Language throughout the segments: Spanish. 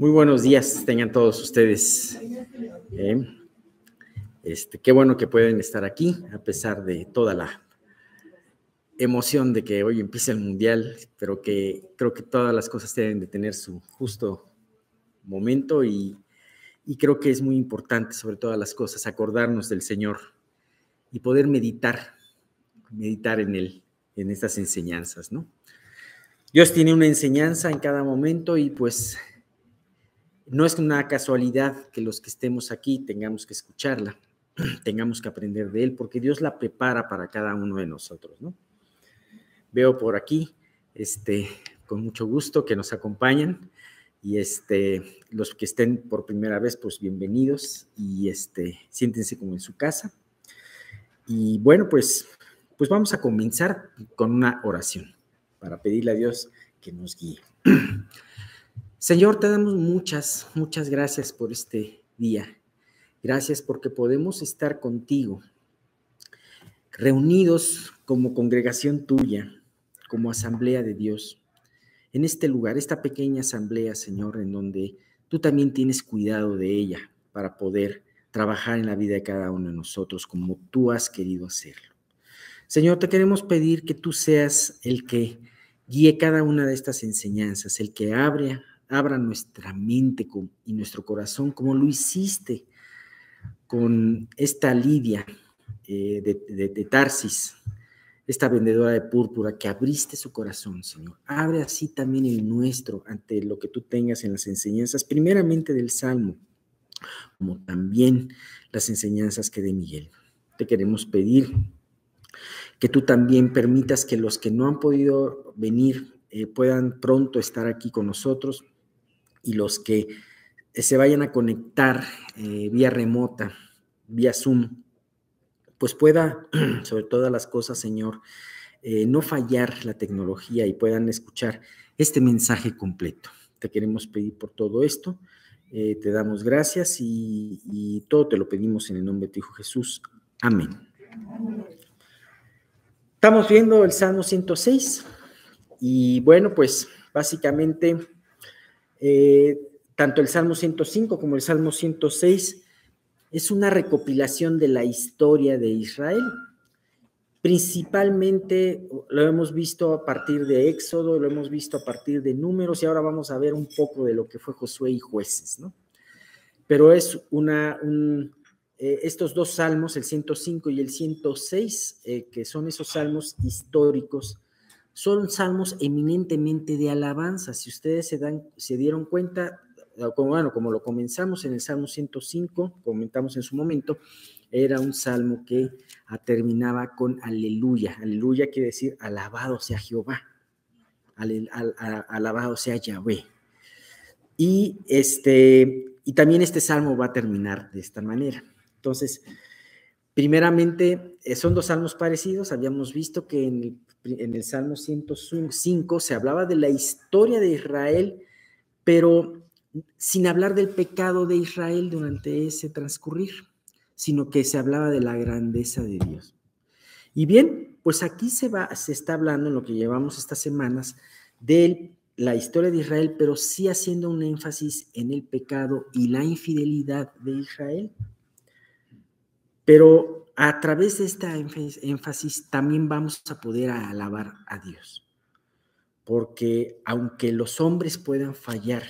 Muy buenos días, tengan todos ustedes. Eh, este, qué bueno que pueden estar aquí, a pesar de toda la emoción de que hoy empieza el mundial, pero que creo que todas las cosas deben de tener su justo momento y, y creo que es muy importante, sobre todas las cosas, acordarnos del Señor y poder meditar, meditar en Él, en estas enseñanzas, ¿no? Dios tiene una enseñanza en cada momento y pues no es una casualidad que los que estemos aquí tengamos que escucharla, tengamos que aprender de Él, porque Dios la prepara para cada uno de nosotros, ¿no? Veo por aquí, este, con mucho gusto que nos acompañan y este, los que estén por primera vez, pues bienvenidos y este, siéntense como en su casa. Y bueno, pues, pues vamos a comenzar con una oración para pedirle a Dios que nos guíe. Señor, te damos muchas, muchas gracias por este día. Gracias porque podemos estar contigo, reunidos como congregación tuya, como asamblea de Dios, en este lugar, esta pequeña asamblea, Señor, en donde tú también tienes cuidado de ella para poder trabajar en la vida de cada uno de nosotros como tú has querido hacerlo. Señor, te queremos pedir que tú seas el que guíe cada una de estas enseñanzas, el que abre, abra nuestra mente y nuestro corazón como lo hiciste con esta Lidia eh, de, Tarsis, esta vendedora de púrpura, que abriste su corazón, Señor. Abre así también el nuestro ante lo que tú tengas en las enseñanzas, primeramente del Salmo, como también las enseñanzas que de Miguel. Te queremos pedir que tú también permitas que los que no han podido venir eh, puedan pronto estar aquí con nosotros y los que eh, se vayan a conectar eh, vía remota, vía Zoom, pues pueda, sobre todas las cosas, Señor, no fallar la tecnología y puedan escuchar este mensaje completo. Te queremos pedir por todo esto. te damos gracias y, y todo te lo pedimos en el nombre de tu Hijo Jesús. Amén. Estamos viendo el Salmo 106 y bueno, pues básicamente eh, tanto el Salmo 105 como el Salmo 106 es una recopilación de la historia de Israel. Principalmente lo hemos visto a partir de Éxodo, lo hemos visto a partir de números y ahora vamos a ver un poco de lo que fue Josué y jueces, ¿no? Pero es una, un, eh, estos dos salmos, el 105 y el 106, eh, que son esos salmos históricos, son salmos eminentemente de alabanza. Si ustedes se, dan, se dieron cuenta, como, bueno, como lo comenzamos en el Salmo 105, comentamos en su momento, era un salmo que terminaba con aleluya. Aleluya quiere decir alabado sea Jehová, alabado sea Yahvé. Y, este, y también este salmo va a terminar de esta manera. Entonces, primeramente, eh, son dos salmos parecidos. Habíamos visto que en el, Salmo 105 se hablaba de la historia de Israel, pero sin hablar del pecado de Israel durante ese transcurrir, sino que se hablaba de la grandeza de Dios. Y bien, pues aquí se, va, se está hablando en lo que llevamos estas semanas de la historia de Israel, pero sí haciendo un énfasis en el pecado y la infidelidad de Israel. Pero a través de esta énfasis también vamos a poder alabar a Dios. Porque aunque los hombres puedan fallar,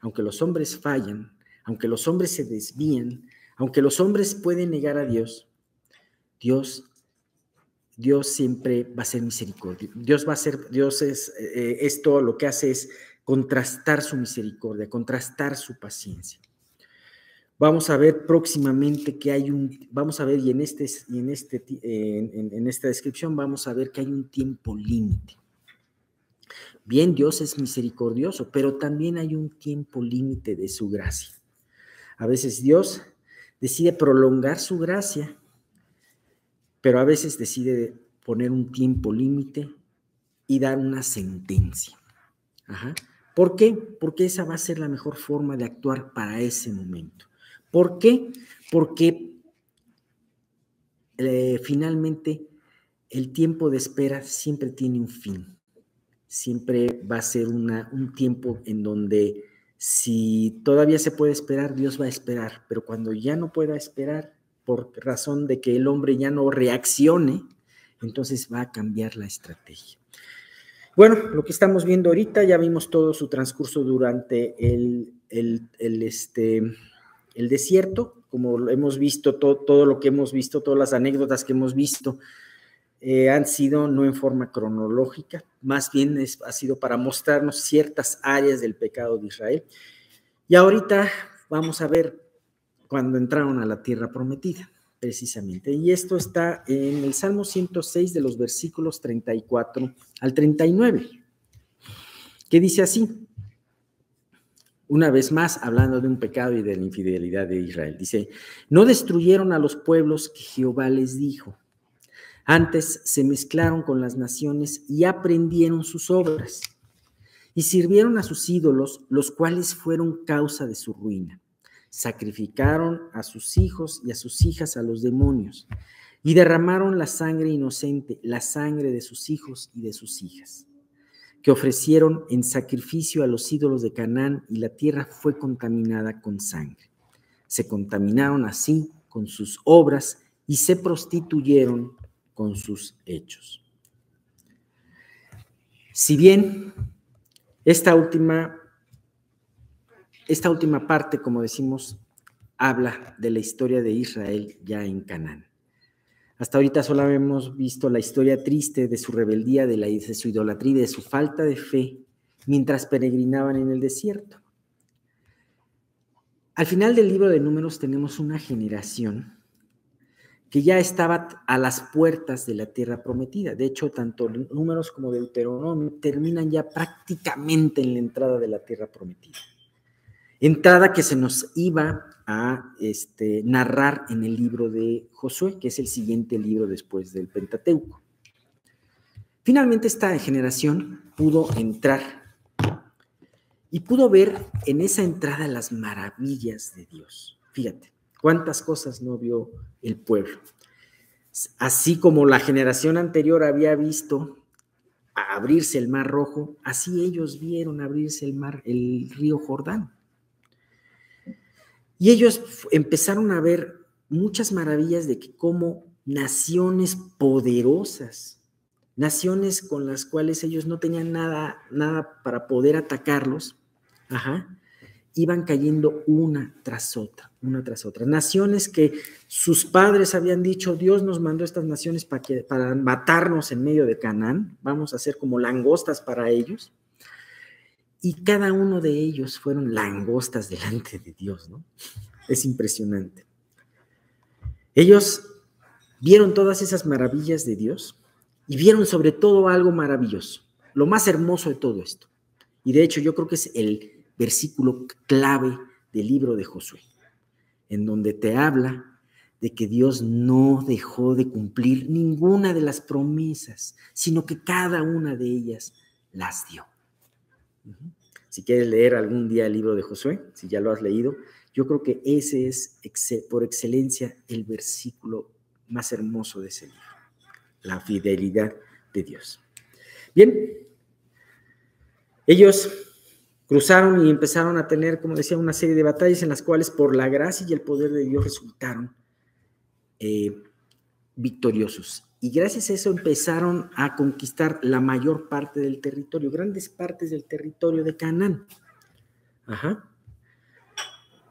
aunque los hombres fallan, aunque los hombres se desvían, aunque los hombres pueden negar a Dios, Dios Dios siempre va a ser misericordia. Dios va a ser, Dios es, eh, esto lo que hace es contrastar su misericordia, contrastar su paciencia. Vamos a ver próximamente que hay un, vamos a ver y en, este, y en, este, en, esta descripción vamos a ver que hay un tiempo límite. Bien, Dios es misericordioso, pero también hay un tiempo límite de su gracia. A veces Dios decide prolongar su gracia, pero a veces decide poner un tiempo límite y dar una sentencia. ¿Por qué? Porque esa va a ser la mejor forma de actuar para ese momento. ¿Por qué? Porque eh, finalmente el tiempo de espera siempre tiene un fin. Siempre va a ser una, un tiempo en donde Si todavía se puede esperar, Dios va a esperar, pero cuando ya no pueda esperar, por razón de que el hombre ya no reaccione, entonces va a cambiar la estrategia. Bueno, lo que estamos viendo ahorita, ya vimos todo su transcurso durante el, este, el desierto, como hemos visto, todo, todo, lo que hemos visto, todas las anécdotas que hemos visto, eh, han sido no en forma cronológica, más bien ha sido para mostrarnos ciertas áreas del pecado de Israel. Y ahorita vamos a ver cuando entraron a la tierra prometida, precisamente. Y esto está en el Salmo 106 de los versículos 34 al 39, que dice así, una vez más hablando de un pecado y de la infidelidad de Israel. Dice, no destruyeron a los pueblos que Jehová les dijo antes se mezclaron con las naciones y aprendieron sus obras y sirvieron a sus ídolos, los cuales fueron causa de su ruina. Sacrificaron a sus hijos y a sus hijas a los demonios y derramaron la sangre inocente, la sangre de sus hijos y de sus hijas, que ofrecieron en sacrificio a los ídolos de Canaán y la tierra fue contaminada con sangre. Se contaminaron así con sus obras y se prostituyeron con sus hechos. Si bien esta última, esta última parte, como decimos, habla de la historia de Israel ya en Canaán. Hasta ahorita solo hemos visto la historia triste de su rebeldía, de, la, de su idolatría de su falta de fe mientras peregrinaban en el desierto. Al final del libro de números tenemos una generación que ya estaba a las puertas de la tierra prometida. De hecho, tanto números como Deuteronomio terminan ya prácticamente en la entrada de la tierra prometida. Entrada que se nos iba a este, narrar en el libro de Josué, que es el siguiente libro después del Pentateuco. Finalmente esta generación pudo entrar y pudo ver en esa entrada las maravillas de Dios. Fíjate, ¿Cuántas cosas no vio el pueblo? Así como la generación anterior había visto abrirse el mar rojo, así ellos vieron abrirse el mar, el río Jordán. Y ellos empezaron a ver muchas maravillas de que como naciones poderosas, naciones con las cuales ellos no tenían nada, nada para poder atacarlos, ajá, iban cayendo una tras otra, una tras otra. Naciones que sus padres habían dicho, Dios nos mandó estas naciones para, para matarnos en medio de Canaán, vamos a ser como langostas para ellos. Y cada uno de ellos fueron langostas delante de Dios, ¿no? Es impresionante. Ellos vieron todas esas maravillas de Dios y vieron sobre todo algo maravilloso, lo más hermoso de todo esto. Y de hecho yo creo que es el versículo clave del libro de Josué, en donde te habla de que Dios no dejó de cumplir ninguna de las promesas, sino que cada una de ellas las dio. Si quieres leer algún día el libro de Josué, si ya lo has leído, yo creo que ese es por excelencia el versículo más hermoso de ese libro, la fidelidad de Dios. Bien, ellos Cruzaron y empezaron a tener, como decía, una serie de batallas en las cuales por la gracia y el poder de Dios resultaron eh, victoriosos. Y gracias a eso empezaron a conquistar la mayor parte del territorio, grandes partes del territorio de Canaán. Ajá.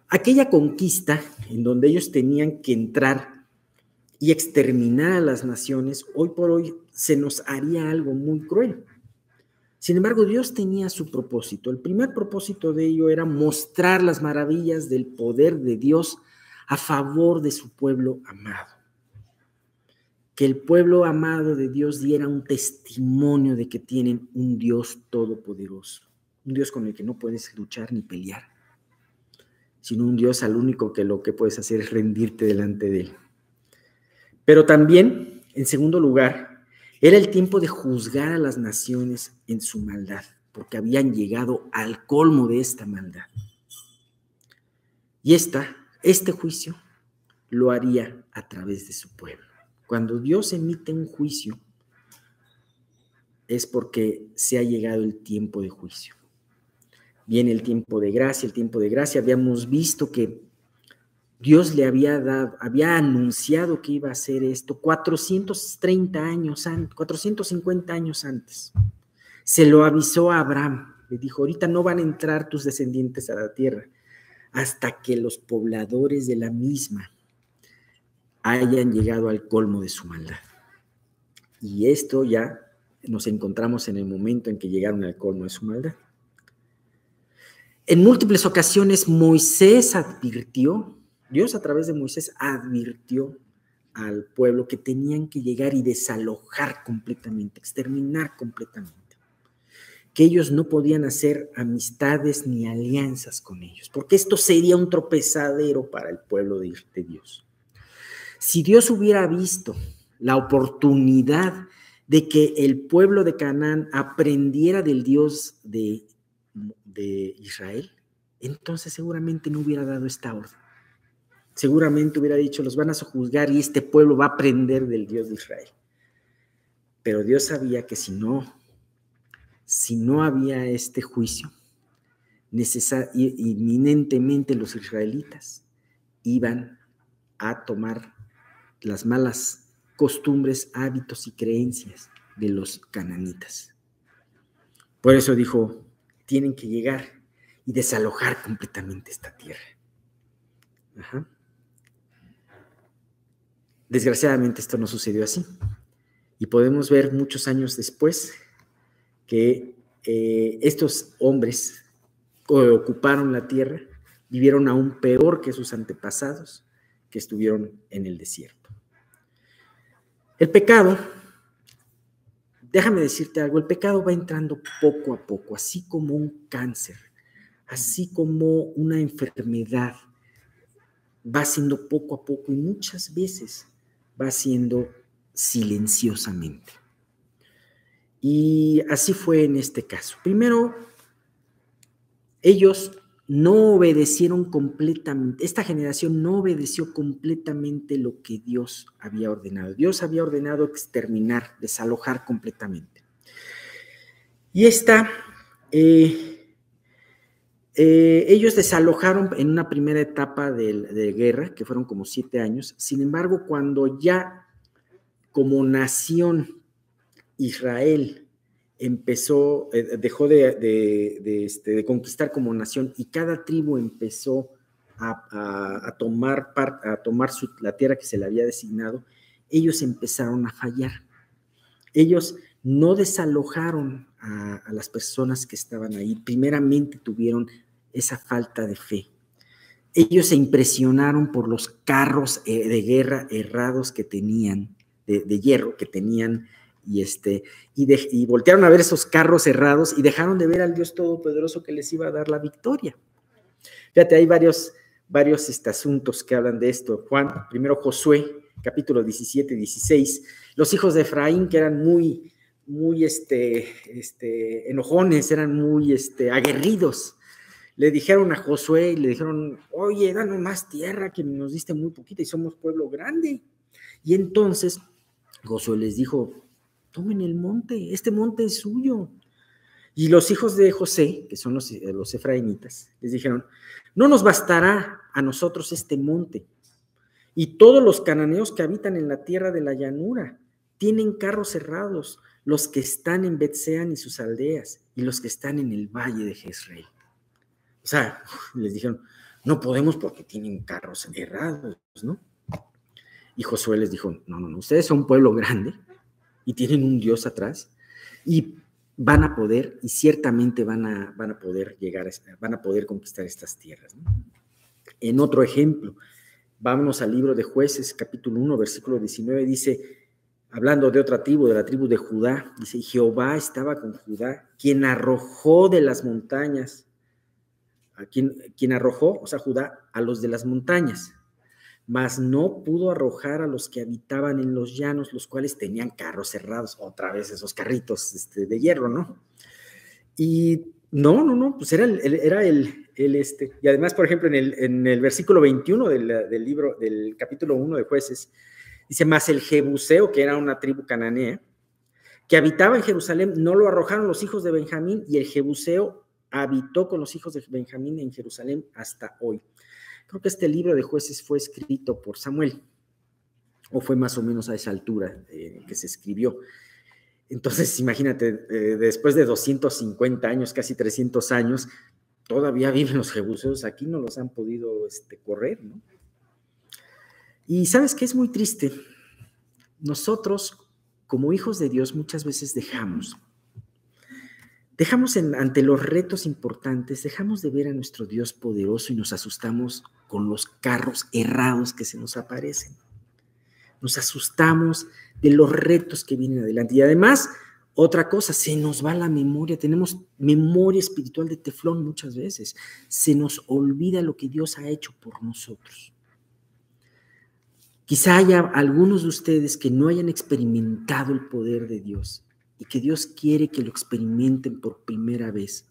Aquella conquista en donde ellos tenían que entrar y exterminar a las naciones, hoy por hoy se nos haría algo muy cruel. Sin embargo, Dios tenía su propósito. El primer propósito de ello era mostrar las maravillas del poder de Dios a favor de su pueblo amado. Que el pueblo amado de Dios diera un testimonio de que tienen un Dios todopoderoso, un Dios con el que no puedes luchar ni pelear, sino un Dios al único que lo que puedes hacer es rendirte delante de él. Pero también, en segundo lugar, era el tiempo de juzgar a las naciones en su maldad, porque habían llegado al colmo de esta maldad. Y esta, este juicio lo haría a través de su pueblo. Cuando Dios emite un juicio, es porque se ha llegado el tiempo de juicio. viene el tiempo de gracia, el tiempo de gracia. Habíamos visto que Dios le había dado, había anunciado que iba a hacer esto 430 años antes, 450 años antes. Se lo avisó a Abraham. Le dijo, ahorita no van a entrar tus descendientes a la tierra hasta que los pobladores de la misma hayan llegado al colmo de su maldad. Y esto ya nos encontramos en el momento en que llegaron al colmo de su maldad. En múltiples ocasiones Moisés advirtió, Dios a través de Moisés advirtió al pueblo que tenían que llegar y desalojar completamente, exterminar completamente, que ellos no podían hacer amistades ni alianzas con ellos, porque esto sería un tropezadero para el pueblo de, Dios. Si Dios hubiera visto la oportunidad de que el pueblo de Canaán aprendiera del Dios de Israel, entonces seguramente no hubiera dado esta orden. Seguramente hubiera dicho, los van a juzgar y este pueblo va a aprender del Dios de Israel. Pero Dios sabía que si no, si no había este juicio, inminentemente los israelitas iban a tomar las malas costumbres, hábitos y creencias de los cananitas. Por eso dijo tienen que llegar y desalojar completamente esta tierra. Desgraciadamente esto no sucedió así. Y podemos ver muchos años después que eh, estos hombres ocuparon la tierra vivieron aún peor que sus antepasados que estuvieron en el desierto. El pecado déjame decirte algo, el pecado va entrando poco a poco, así como un cáncer, así como una enfermedad, va siendo poco a poco y muchas veces va siendo silenciosamente. Y así fue en este caso. Primero, ellos no obedecieron completamente, esta generación no obedeció completamente lo que Dios había ordenado. Dios había ordenado exterminar, desalojar completamente. Y esta, eh, eh, ellos desalojaron en una primera etapa de, de guerra, que fueron como siete años. Sin embargo, cuando ya como nación Israel empezó, eh, dejó este, de, conquistar como nación y cada tribu empezó a, tomar, a tomar la tierra que se le había designado, ellos empezaron a fallar. Ellos no desalojaron a, las personas que estaban ahí, primeramente tuvieron esa falta de fe. Ellos se impresionaron por los carros eh, de guerra errados que tenían, de hierro que tenían y, este, y, voltearon a ver esos carros cerrados y dejaron de ver al Dios Todopoderoso que les iba a dar la victoria. Fíjate, hay varios, varios este, asuntos que hablan de esto. Juan, primero Josué, capítulo 17, 16. Los hijos de Efraín, que eran muy, muy este, este, enojones, eran muy este, aguerridos, le dijeron a Josué y le dijeron, oye, danos más tierra, que nos diste muy poquita y somos pueblo grande. Y entonces Josué les dijo, tomen el monte, este monte es suyo. Y los hijos de José, que son los, eh, los les dijeron, no nos bastará a nosotros este monte. Y todos los cananeos que habitan en la tierra de la llanura tienen carros cerrados, los que están en Betsean y sus aldeas, y los que están en el valle de Jezreel. O sea, les dijeron, no podemos porque tienen carros cerrados, ¿no? Y Josué les dijo, no, no, no, ustedes son un pueblo grande, y tienen un Dios atrás y van a poder y ciertamente van a, van a poder llegar, a, van a poder conquistar estas tierras. En otro ejemplo, vámonos al libro de jueces, capítulo 1, versículo 19, dice, hablando de otra tribu, de la tribu de Judá, dice, Jehová estaba con Judá, quien arrojó de las montañas, a quien, quien arrojó, o sea, Judá, a los de las montañas mas no pudo arrojar a los que habitaban en los llanos, los cuales tenían carros cerrados, otra vez esos carritos este, de hierro, ¿no? Y no, no, no, pues era el, era el, el, este, y además, por ejemplo, en el, en el versículo 21 del, del, libro, del capítulo 1 de jueces, dice, más el Jebuseo, que era una tribu cananea, que habitaba en Jerusalén, no lo arrojaron los hijos de Benjamín, y el Jebuseo habitó con los hijos de Benjamín en Jerusalén hasta hoy. Creo que este libro de jueces fue escrito por Samuel, o fue más o menos a esa altura eh, que se escribió. Entonces, imagínate, eh, después de 250 años, casi 300 años, todavía viven los jebuseos, aquí no los han podido este, correr, ¿no? Y sabes que es muy triste. Nosotros, como hijos de Dios, muchas veces dejamos, dejamos ante los retos importantes, dejamos de ver a nuestro Dios poderoso y nos asustamos con los carros errados que se nos aparecen. Nos asustamos de los retos que vienen adelante. Y además, otra cosa, se nos va la memoria, tenemos memoria espiritual de teflón muchas veces. Se nos olvida lo que Dios ha hecho por nosotros. Quizá haya algunos de ustedes que no hayan experimentado el poder de Dios y que Dios quiere que lo experimenten por primera vez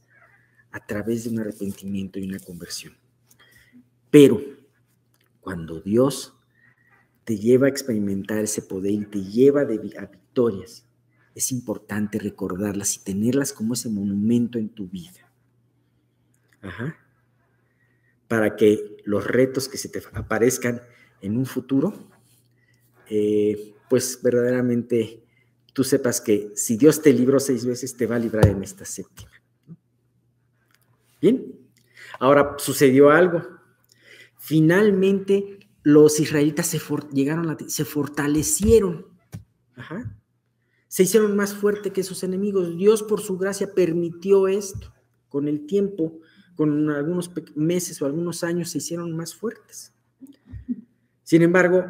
a través de un arrepentimiento y una conversión. Pero cuando Dios te lleva a experimentar ese poder y te lleva a victorias, es importante recordarlas y tenerlas como ese monumento en tu vida. Ajá. Para que los retos que se te aparezcan en un futuro, eh, pues verdaderamente tú sepas que si Dios te libró seis veces, te va a librar en esta séptima. Bien, ahora sucedió algo. Finalmente los israelitas se llegaron se fortalecieron. Se hicieron más fuertes que sus enemigos. Dios por su gracia permitió esto. Con el tiempo, con algunos meses o algunos años, se hicieron más fuertes. Sin embargo,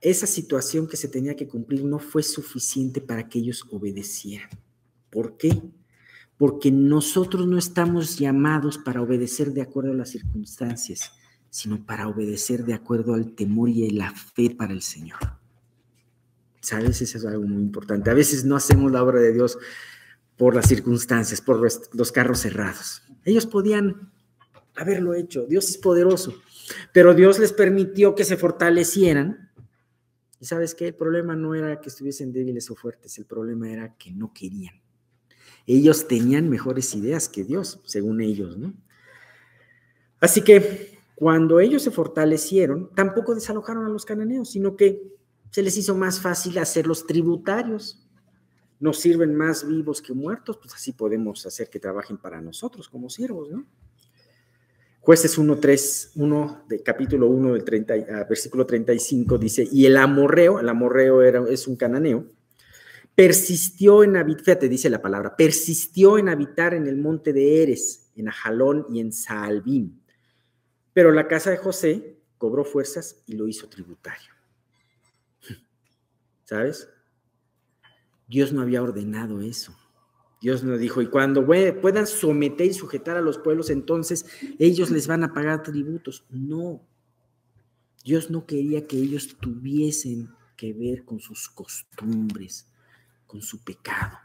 esa situación que se tenía que cumplir no fue suficiente para que ellos obedecieran. ¿Por qué? Porque nosotros no estamos llamados para obedecer de acuerdo a las circunstancias, sino para obedecer de acuerdo al temor y la fe para el Señor. ¿Sabes? Eso es algo muy importante. A veces no hacemos la obra de Dios por las circunstancias, por los carros cerrados. Ellos podían haberlo hecho. Dios es poderoso. Pero Dios les permitió que se fortalecieran. Y sabes qué? El problema no era que estuviesen débiles o fuertes, el problema era que no querían. Ellos tenían mejores ideas que Dios, según ellos, ¿no? Así que cuando ellos se fortalecieron, tampoco desalojaron a los cananeos, sino que se les hizo más fácil hacerlos tributarios. Nos sirven más vivos que muertos, pues así podemos hacer que trabajen para nosotros como siervos, ¿no? Jueces 1, 3, 1, de capítulo 1, del 30, ah, versículo 35, dice, y el amorreo, el amorreo era, es un cananeo, persistió en habitar, fíjate, dice la palabra, persistió en habitar en el monte de Eres, en Ajalón y en Saalbim. Pero la casa de José cobró fuerzas y lo hizo tributario. ¿Sabes? Dios no había ordenado eso. Dios nos dijo, y cuando puedan someter y sujetar a los pueblos, entonces ellos les van a pagar tributos. No, Dios no quería que ellos tuviesen que ver con sus costumbres, con su pecado.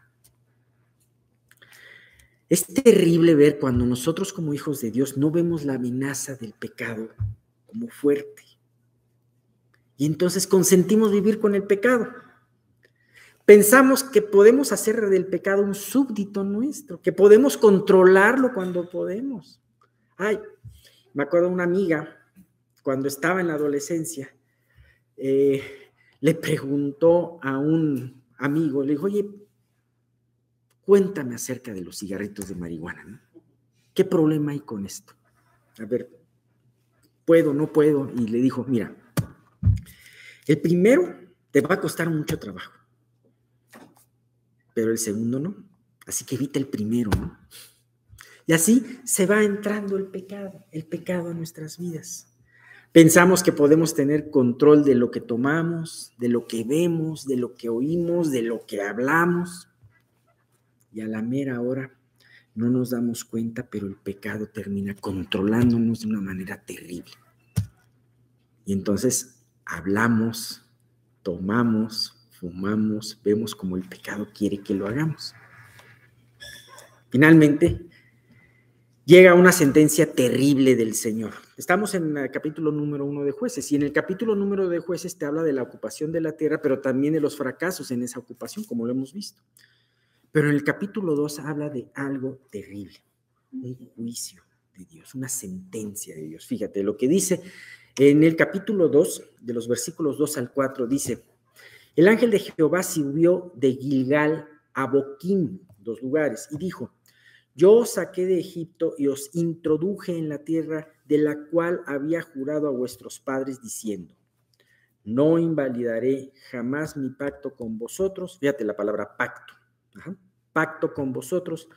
Es terrible ver cuando nosotros como hijos de Dios no vemos la amenaza del pecado como fuerte. Y entonces consentimos vivir con el pecado. Pensamos que podemos hacer del pecado un súbdito nuestro, que podemos controlarlo cuando podemos. Ay, me acuerdo una amiga, cuando estaba en la adolescencia, eh, le preguntó a un amigo, le dijo, oye, cuéntame acerca de los cigarritos de marihuana, ¿Qué problema hay con esto? A ver, ¿puedo, no puedo? Y le dijo, mira, el primero te va a costar mucho trabajo pero el segundo no. Así que evita el primero, ¿no? Y así se va entrando el pecado, el pecado a nuestras vidas. Pensamos que podemos tener control de lo que tomamos, de lo que vemos, de lo que oímos, de lo que hablamos. Y a la mera hora no nos damos cuenta, pero el pecado termina controlándonos de una manera terrible. Y entonces hablamos, tomamos, fumamos, vemos como el pecado quiere que lo hagamos. Finalmente, llega una sentencia terrible del Señor. Estamos en el capítulo número uno de jueces y en el capítulo número de jueces te habla de la ocupación de la tierra, pero también de los fracasos en esa ocupación, como lo hemos visto. Pero en el capítulo 2 habla de algo terrible. un juicio de Dios, una sentencia de Dios. Fíjate lo que dice en el capítulo 2, de los versículos 2 al 4, dice, el ángel de Jehová subió de Gilgal a Boquín, dos lugares, y dijo, yo os saqué de Egipto y os introduje en la tierra de la cual había jurado a vuestros padres diciendo, no invalidaré jamás mi pacto con vosotros, fíjate la palabra pacto, pacto con vosotros,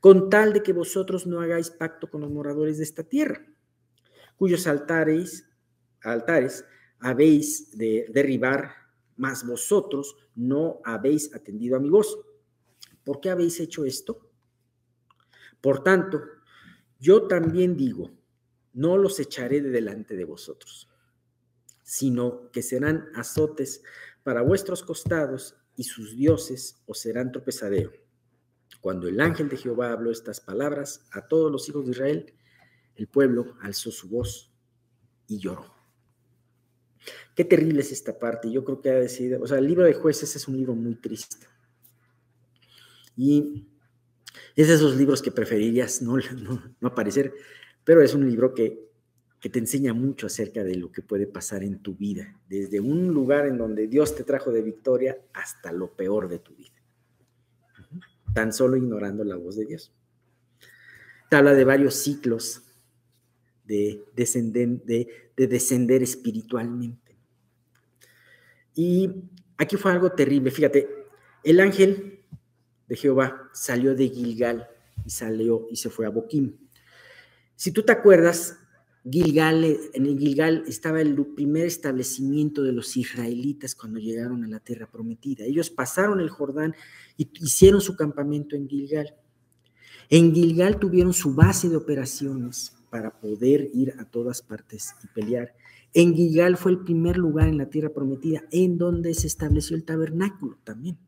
con tal de que vosotros no hagáis pacto con los moradores de esta tierra, cuyos altares, altares habéis de derribar, mas vosotros no habéis atendido a mi voz. ¿Por qué habéis hecho esto? Por tanto, yo también digo, no los echaré de delante de vosotros, sino que serán azotes para vuestros costados y sus dioses os serán tropezadero. Cuando el ángel de Jehová habló estas palabras a todos los hijos de Israel, el pueblo alzó su voz y lloró. Qué terrible es esta parte. Yo creo que ha decidido, o sea, el libro de jueces es un libro muy triste. Y es de esos libros que preferirías no, no, aparecer, pero es un libro que, que te enseña mucho acerca de lo que puede pasar en tu vida, desde un lugar en donde Dios te trajo de victoria hasta lo peor de tu vida, tan solo ignorando la voz de Dios. Te habla de varios ciclos de, de, de descender espiritualmente. Y aquí fue algo terrible, fíjate, el ángel de Jehová salió de Gilgal y salió y se fue a Boquim. Si tú te acuerdas, Gilgal, en el Gilgal estaba el primer establecimiento de los israelitas cuando llegaron a la tierra prometida. Ellos pasaron el Jordán y hicieron su campamento en Gilgal. En Gilgal tuvieron su base de operaciones para poder ir a todas partes y pelear. En Gilgal fue el primer lugar en la tierra prometida en donde se estableció el tabernáculo también.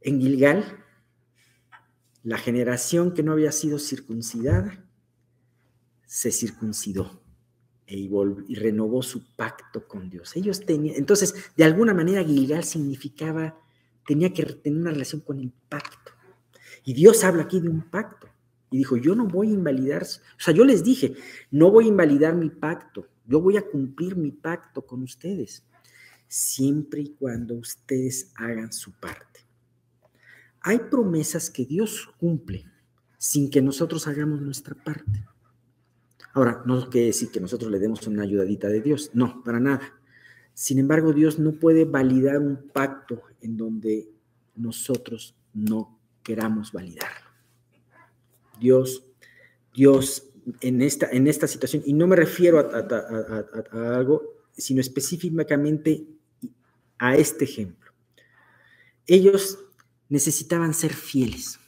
En Gilgal, la generación que no había sido circuncidada se circuncidó e y renovó su pacto con Dios. Ellos tenían, entonces, de alguna manera Gilgal significaba, tenía que tener una relación con el pacto. Y Dios habla aquí de un pacto. Y dijo, yo no voy a invalidar, o sea, yo les dije, no voy a invalidar mi pacto, yo voy a cumplir mi pacto con ustedes, siempre y cuando ustedes hagan su parte. Hay promesas que Dios cumple sin que nosotros hagamos nuestra parte. Ahora, no quiere decir que nosotros le demos una ayudadita de Dios, no, para nada. Sin embargo, Dios no puede validar un pacto en donde nosotros no queramos validarlo. Dios, Dios en esta, en esta situación, y no me refiero a algo, sino específicamente a este ejemplo. Ellos necesitaban ser fieles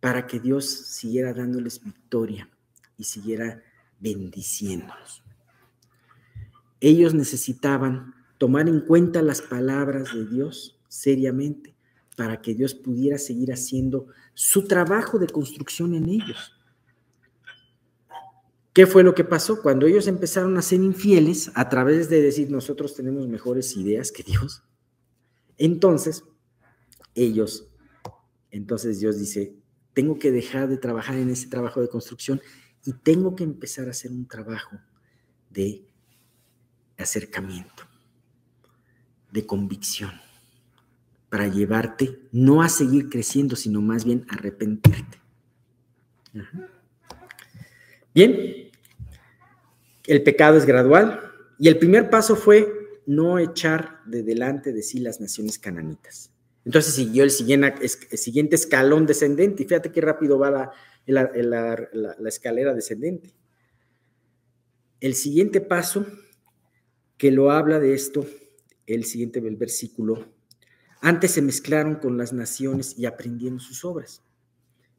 para que Dios siguiera dándoles victoria y siguiera bendiciéndolos. Ellos necesitaban tomar en cuenta las palabras de Dios seriamente para que Dios pudiera seguir haciendo su trabajo de construcción en ellos. ¿Qué fue lo que pasó? Cuando ellos empezaron a ser infieles a través de decir nosotros tenemos mejores ideas que Dios, entonces ellos. Entonces Dios dice, tengo que dejar de trabajar en ese trabajo de construcción y tengo que empezar a hacer un trabajo de acercamiento, de convicción, para llevarte no a seguir creciendo, sino más bien a arrepentirte. Bien, el pecado es gradual y el primer paso fue no echar de delante de sí las naciones cananitas. Entonces siguió el siguiente, escalón descendente y fíjate qué rápido va la, escalera descendente. El siguiente paso que lo habla de esto, el siguiente versículo, antes se mezclaron con las naciones y aprendieron sus obras.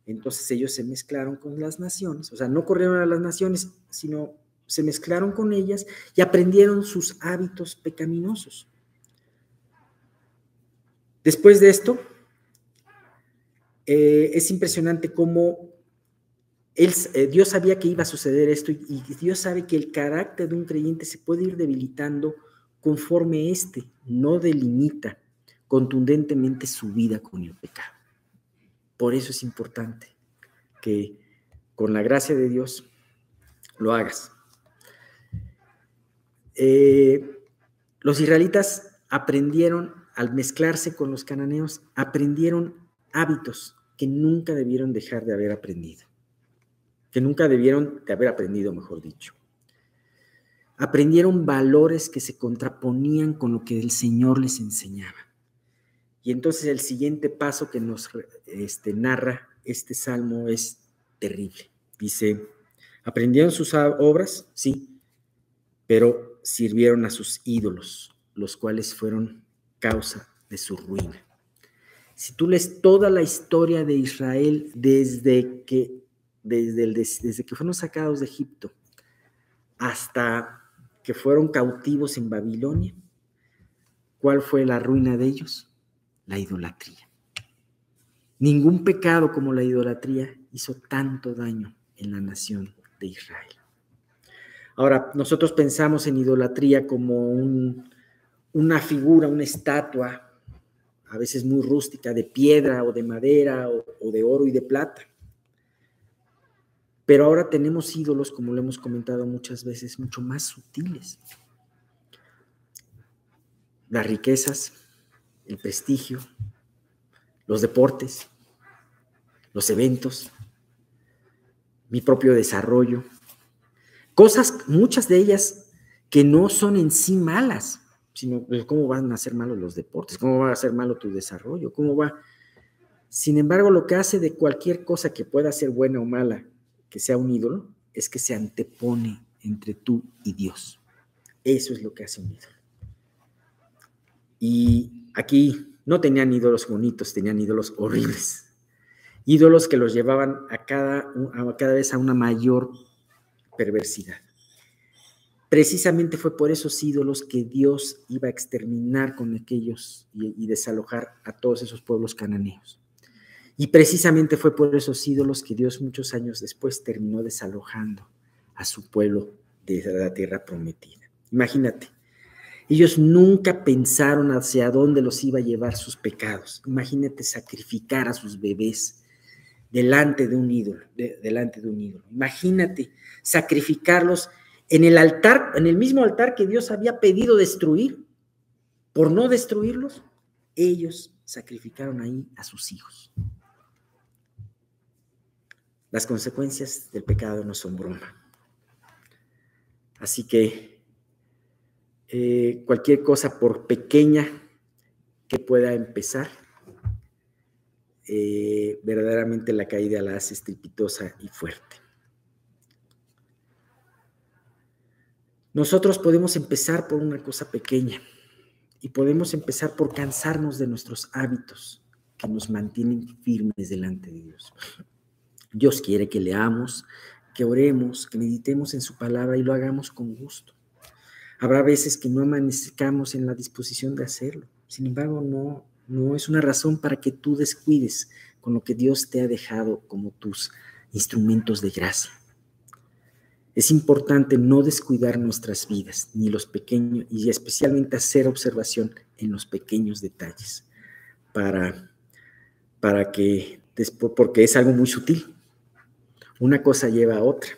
Entonces ellos se mezclaron con las naciones, o sea, no corrieron a las naciones, sino se mezclaron con ellas y aprendieron sus hábitos pecaminosos. Después de esto, eh, es impresionante cómo eh, Dios sabía que iba a suceder esto y, y, Dios sabe que el carácter de un creyente se puede ir debilitando conforme éste no delimita contundentemente su vida con el pecado. Por eso es importante que con la gracia de Dios lo hagas. Eh, los israelitas aprendieron, al mezclarse con los cananeos, aprendieron hábitos que nunca debieron dejar de haber aprendido, que nunca debieron de haber aprendido, mejor dicho. Aprendieron valores que se contraponían con lo que el Señor les enseñaba. Y entonces el siguiente paso que nos este, narra este salmo es terrible. Dice, ¿aprendieron sus obras? Sí, pero sirvieron a sus ídolos, los cuales fueron causa de su ruina. Si tú lees toda la historia de Israel desde que, desde, el, desde que fueron sacados de Egipto hasta que fueron cautivos en Babilonia, ¿cuál fue la ruina de ellos? La idolatría. Ningún pecado como la idolatría hizo tanto daño en la nación de Israel. Ahora, nosotros pensamos en idolatría como una figura, una estatua, a veces muy rústica, de piedra o de madera o, de oro y de plata. Pero ahora tenemos ídolos, como lo hemos comentado muchas veces, mucho más sutiles. Las riquezas, el prestigio, los deportes, los eventos, mi propio desarrollo, Cosas, muchas de ellas que no son en sí malas, sino pues, cómo van a ser malos los deportes, cómo va a ser malo tu desarrollo, cómo va. Sin embargo, lo que hace de cualquier cosa que pueda ser buena o mala, que sea un ídolo, es que se antepone entre tú y Dios. Eso es lo que hace un ídolo. Y aquí no tenían ídolos bonitos, tenían ídolos horribles. Ídolos que los llevaban a cada, a cada vez a una mayor perversidad. Precisamente fue por esos ídolos que Dios iba a exterminar con aquellos y, desalojar a todos esos pueblos cananeos. Y precisamente fue por esos ídolos que Dios muchos años después terminó desalojando a su pueblo de la tierra prometida. Imagínate, ellos nunca pensaron hacia dónde los iba a llevar sus pecados. Imagínate sacrificar a sus bebés delante de un ídolo, delante de un ídolo. Imagínate sacrificarlos en el altar, en el mismo altar que Dios había pedido destruir. Por no destruirlos, ellos sacrificaron ahí a sus hijos. Las consecuencias del pecado no son broma. Así que eh, cualquier cosa, por pequeña que pueda empezar, eh, verdaderamente la caída la hace estrepitosa y fuerte. Nosotros podemos empezar por una cosa pequeña y podemos empezar por cansarnos de nuestros hábitos que nos mantienen firmes delante de Dios. Dios quiere que leamos, que oremos, que meditemos en su palabra y lo hagamos con gusto. Habrá veces que no amanezcamos en la disposición de hacerlo. Sin embargo, no, no es una razón para que tú descuides con lo que Dios te ha dejado como tus instrumentos de gracia. Es importante no descuidar nuestras vidas, ni los pequeños, y especialmente hacer observación en los pequeños detalles, para, para que, después, porque es algo muy sutil. Una cosa lleva a otra.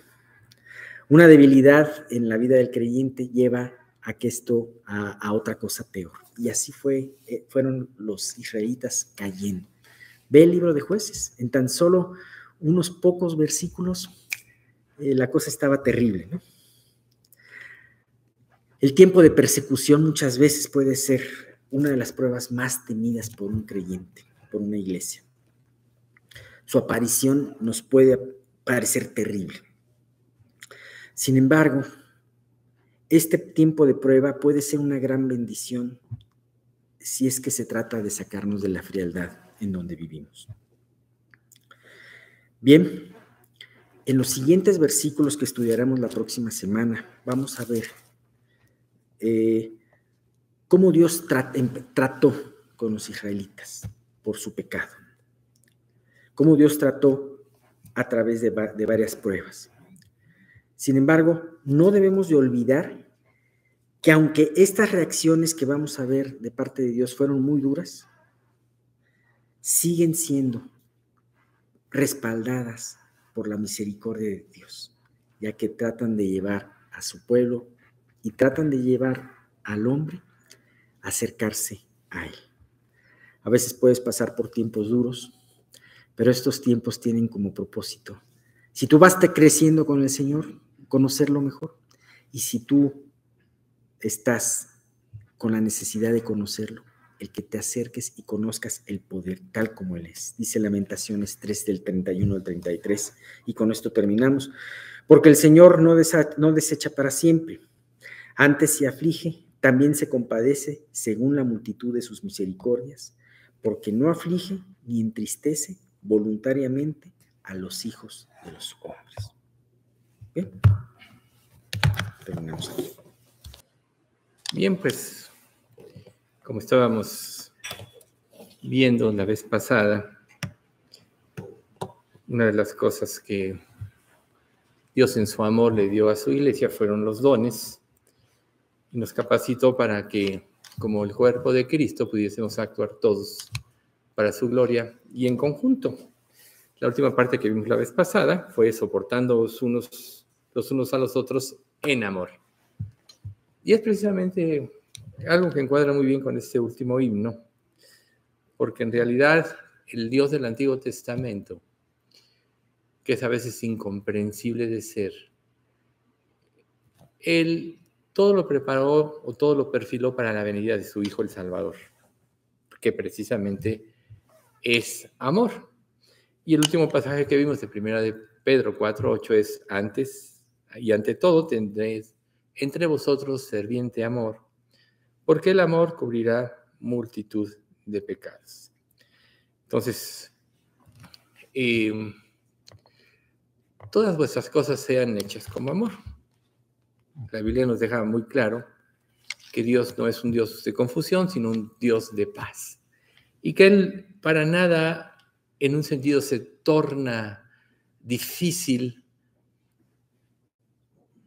Una debilidad en la vida del creyente lleva a que esto, a, otra cosa peor. Y así fue, eh, fueron los israelitas cayendo. Ve el libro de jueces, en tan solo unos pocos versículos eh, la cosa estaba terrible. El tiempo de persecución muchas veces puede ser una de las pruebas más temidas por un creyente, por una iglesia. Su aparición nos puede parecer terrible. Sin embargo, este tiempo de prueba puede ser una gran bendición si es que se trata de sacarnos de la frialdad en donde vivimos. Bien, en los siguientes versículos que estudiaremos la próxima semana, vamos a ver eh, cómo Dios em, trató con los israelitas por su pecado, cómo Dios trató a través de, de varias pruebas. Sin embargo, no debemos de olvidar que aunque estas reacciones que vamos a ver de parte de Dios fueron muy duras, siguen siendo respaldadas por la misericordia de Dios, ya que tratan de llevar a su pueblo y tratan de llevar al hombre a acercarse a Él. A veces puedes pasar por tiempos duros, pero estos tiempos tienen como propósito, si tú vas creciendo con el Señor, conocerlo mejor. Y si tú estás con la necesidad de conocerlo, el que te acerques y conozcas el poder tal como Él es. Dice Lamentaciones 3 del 31 al 33. Y con esto terminamos. Porque el Señor no, no desecha para siempre. Antes se aflige, también se compadece según la multitud de sus misericordias, porque no aflige ni entristece voluntariamente a los hijos de los hombres. Bien, terminamos aquí. Bien, pues, como estábamos viendo la vez pasada, una de las cosas que Dios en su amor le dio a su iglesia fueron los dones y nos capacitó para que, como el cuerpo de Cristo, pudiésemos actuar todos para su gloria y en conjunto. La última parte que vimos la vez pasada fue soportando unos, los unos a los otros en amor. Y es precisamente algo que encuadra muy bien con este último himno, porque en realidad el Dios del Antiguo Testamento, que es a veces incomprensible de ser, Él todo lo preparó o todo lo perfiló para la venida de su Hijo el Salvador, que precisamente es amor. Y el último pasaje que vimos de primera de Pedro 4.8 es antes y ante todo tendréis entre vosotros serviente amor, porque el amor cubrirá multitud de pecados. Entonces, em, todas vuestras cosas sean hechas como amor. La Biblia nos deja muy claro que Dios no es un Dios de confusión, sino un Dios de paz. Y que Él para nada en un sentido se torna difícil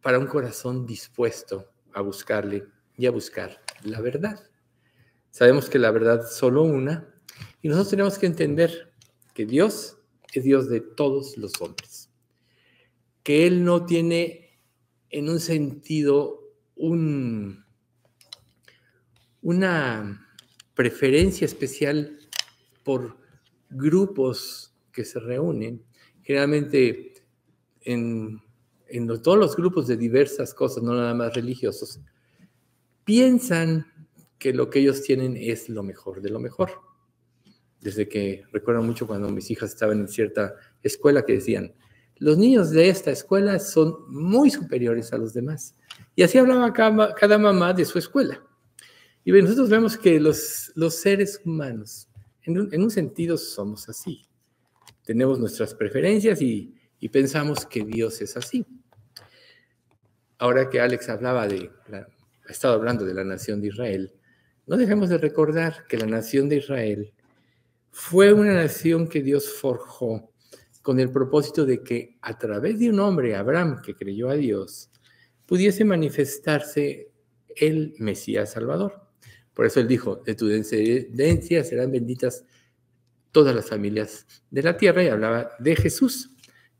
para un corazón dispuesto a buscarle y a buscar la verdad. Sabemos que la verdad es solo una y nosotros tenemos que entender que Dios es Dios de todos los hombres, que Él no tiene en un sentido un, una preferencia especial por grupos que se reúnen, generalmente en, todos los grupos de diversas cosas, no nada más religiosos, piensan que lo que ellos tienen es lo mejor de lo mejor. Desde que recuerdo mucho cuando mis hijas estaban en cierta escuela que decían, los niños de esta escuela son muy superiores a los demás. Y así hablaba cada, cada mamá de su escuela. Y nosotros vemos que los, los seres humanos en un, sentido somos así. Tenemos nuestras preferencias y, pensamos que Dios es así. Ahora que Alex hablaba de, ha estado hablando de la nación de Israel, no dejemos de recordar que la nación de Israel fue una nación que Dios forjó con el propósito de que a través de un hombre, Abraham, que creyó a Dios, pudiese manifestarse el Mesías Salvador. Por eso él dijo, de tu descendencia serán benditas todas las familias de la tierra y hablaba de Jesús.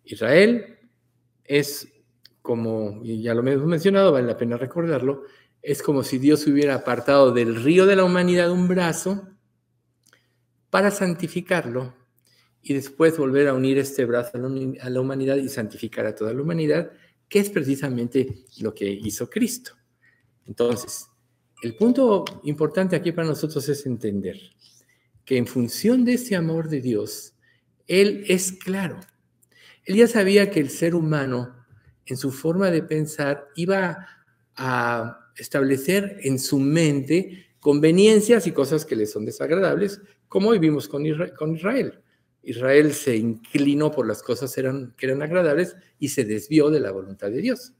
Israel es como, ya lo hemos mencionado, vale la pena recordarlo, es como si Dios hubiera apartado del río de la humanidad un brazo para santificarlo y después volver a unir este brazo a la humanidad y santificar a toda la humanidad, que es precisamente lo que hizo Cristo. Entonces, el punto importante aquí para nosotros es entender que en función de ese amor de Dios, Él es claro. Él ya sabía que el ser humano, en su forma de pensar, iba a establecer en su mente conveniencias y cosas que le son desagradables, como vivimos con Israel. Israel se inclinó por las cosas que eran agradables y se desvió de la voluntad de Dios.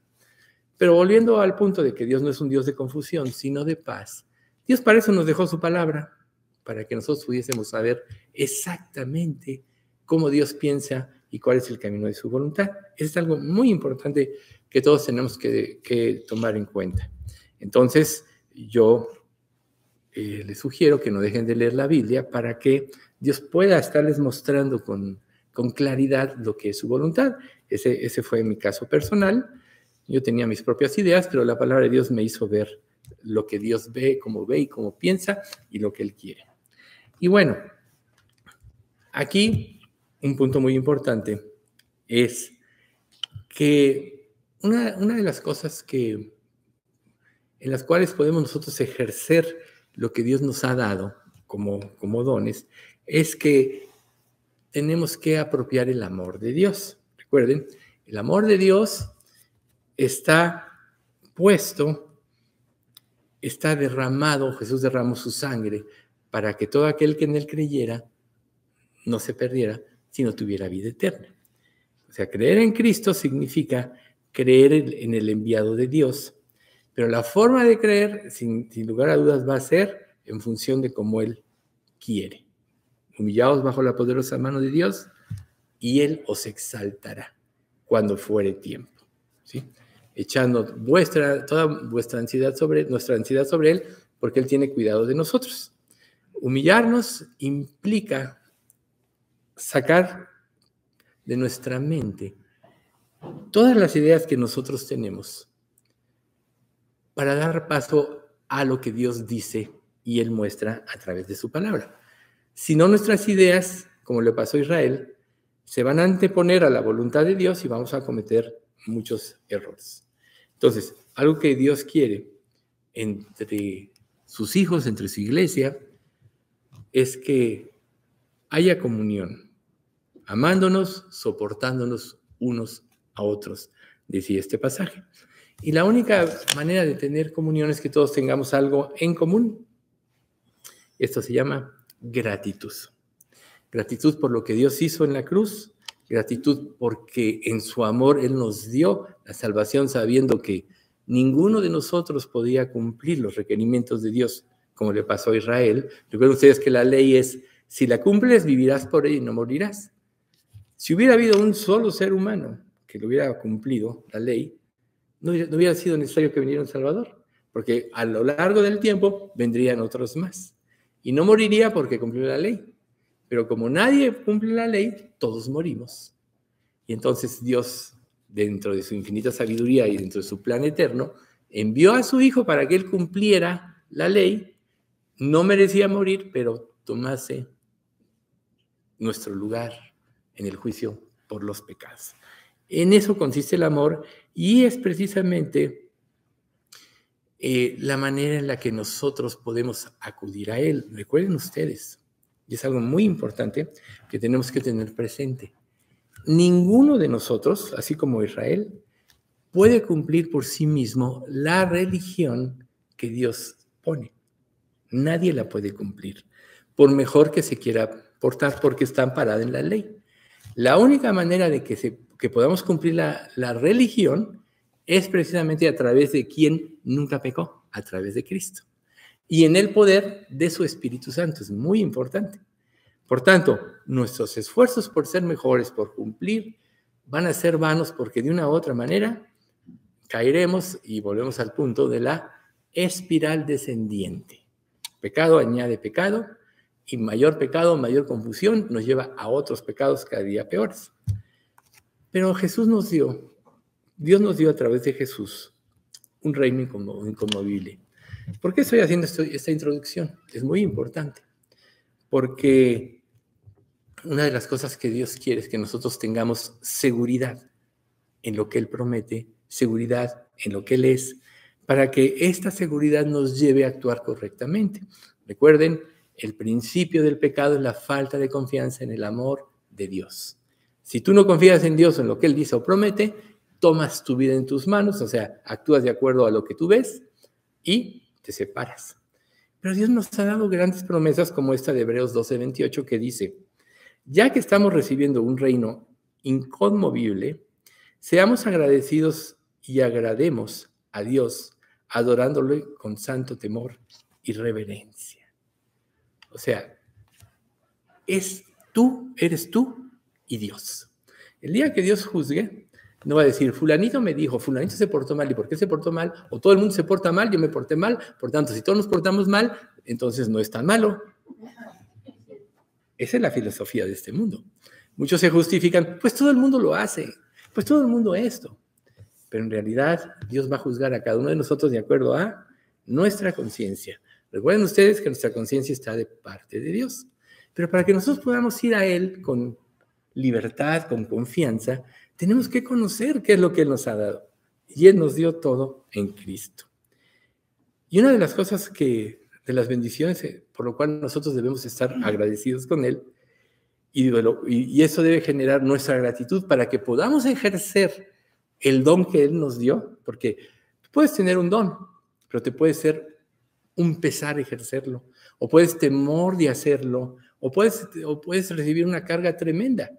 Pero volviendo al punto de que Dios no es un Dios de confusión, sino de paz, Dios para eso nos dejó su palabra, para que nosotros pudiésemos saber exactamente cómo Dios piensa y cuál es el camino de su voluntad. es algo muy importante que todos tenemos que, tomar en cuenta. Entonces, yo eh, les sugiero que no dejen de leer la Biblia para que Dios pueda estarles mostrando con, claridad lo que es su voluntad. Ese fue mi caso personal. Yo tenía mis propias ideas, pero la palabra de Dios me hizo ver lo que Dios ve, cómo ve y cómo piensa y lo que Él quiere. Y bueno, aquí un punto muy importante es que una, una de las cosas que, en las cuales podemos nosotros ejercer lo que Dios nos ha dado como, como dones es que tenemos que apropiar el amor de Dios. Recuerden, el amor de Dios está puesto, está derramado, Jesús derramó su sangre para que todo aquel que en él creyera no se perdiera, sino tuviera vida eterna. O sea, creer en Cristo significa creer en el enviado de Dios, pero la forma de creer, sin, sin lugar a dudas, va a ser en función de cómo Él quiere. Humillaos bajo la poderosa mano de Dios y Él os exaltará cuando fuere tiempo. ¿sí? Echando vuestra, toda vuestra ansiedad sobre, nuestra ansiedad sobre Él, porque Él tiene cuidado de nosotros. Humillarnos implica sacar de nuestra mente todas las ideas que nosotros tenemos para dar paso a lo que Dios dice y Él muestra a través de su palabra. Si no, nuestras ideas, como le pasó a Israel, se van a anteponer a la voluntad de Dios y vamos a cometer muchos errores. Entonces, algo que Dios quiere entre sus hijos, entre su iglesia, es que haya comunión, amándonos, soportándonos unos a otros, decía este pasaje. Y la única manera de tener comunión es que todos tengamos algo en común. Esto se llama gratitud. Gratitud por lo que Dios hizo en la cruz, gratitud porque en su amor Él nos dio la salvación sabiendo que ninguno de nosotros podía cumplir los requerimientos de Dios, como le pasó a Israel. Recuerden ustedes que la ley es, si la cumples, vivirás por ella y no morirás. Si hubiera habido un solo ser humano que lo hubiera cumplido, la ley, no hubiera, no hubiera sido necesario que viniera un Salvador, porque a lo largo del tiempo vendrían otros más y no moriría porque cumplió la ley. Pero como nadie cumple la ley, todos morimos. Y entonces Dios, dentro de su infinita sabiduría y dentro de su plan eterno, envió a su Hijo para que Él cumpliera la ley. No merecía morir, pero tomase nuestro lugar en el juicio por los pecados. En eso consiste el amor y es precisamente eh, la manera en la que nosotros podemos acudir a Él. Recuerden ustedes, y es algo muy importante que tenemos que tener presente. Ninguno de nosotros, así como Israel, puede cumplir por sí mismo la religión que Dios pone. Nadie la puede cumplir, por mejor que se quiera portar, porque está amparada en la ley. La única manera de que, podamos cumplir la, la religión es precisamente a través de quien nunca pecó, a través de Cristo. Y en el poder de su Espíritu Santo, es muy importante. Por tanto, nuestros esfuerzos por ser mejores, por cumplir, van a ser vanos porque de una u otra manera caeremos y volvemos al punto de la espiral descendiente. Pecado añade pecado y mayor pecado, mayor confusión nos lleva a otros pecados cada día peores. Pero Jesús nos dio Dios nos dio a través de Jesús un reino inconmovible. ¿Por qué estoy haciendo esta introducción? Es muy importante, porque una de las cosas que Dios quiere es que nosotros tengamos seguridad en lo que Él promete, seguridad en lo que Él es, para que esta seguridad nos lleve a actuar correctamente. Recuerden, el principio del pecado es la falta de confianza en el amor de Dios. Si tú no confías en Dios, en lo que Él dice o promete, tomas tu vida en tus manos, o sea, actúas de acuerdo a lo que tú ves y te separas. Pero Dios nos ha dado grandes promesas como esta de Hebreos 12:28 que dice, ya que estamos recibiendo un reino inconmovible, seamos agradecidos y agrademos a Dios adorándole con santo temor y reverencia. O sea, es tú, eres tú y Dios. El día que Dios juzgue, no va a decir, fulanito me dijo, fulanito se portó mal, ¿y por qué se portó mal? O todo el mundo se porta mal, yo me porté mal, por tanto, si todos nos portamos mal, entonces no es tan malo. Esa es la filosofía de este mundo. Muchos se justifican, pues todo el mundo lo hace, pues todo el mundo esto. Pero en realidad Dios va a juzgar a cada uno de nosotros de acuerdo a nuestra conciencia. Recuerden ustedes que nuestra conciencia está de parte de Dios. Pero para que nosotros podamos ir a Él con libertad, con confianza, tenemos que conocer qué es lo que Él nos ha dado. Y Él nos dio todo en Cristo. Y una de las cosas que, de las bendiciones eh, por lo cual nosotros debemos estar agradecidos con Él, y, y eso debe generar nuestra gratitud para que podamos ejercer el don que Él nos dio, porque puedes tener un don, pero te puede ser un pesar ejercerlo, o puedes temor de hacerlo, o puedes, o puedes recibir una carga tremenda.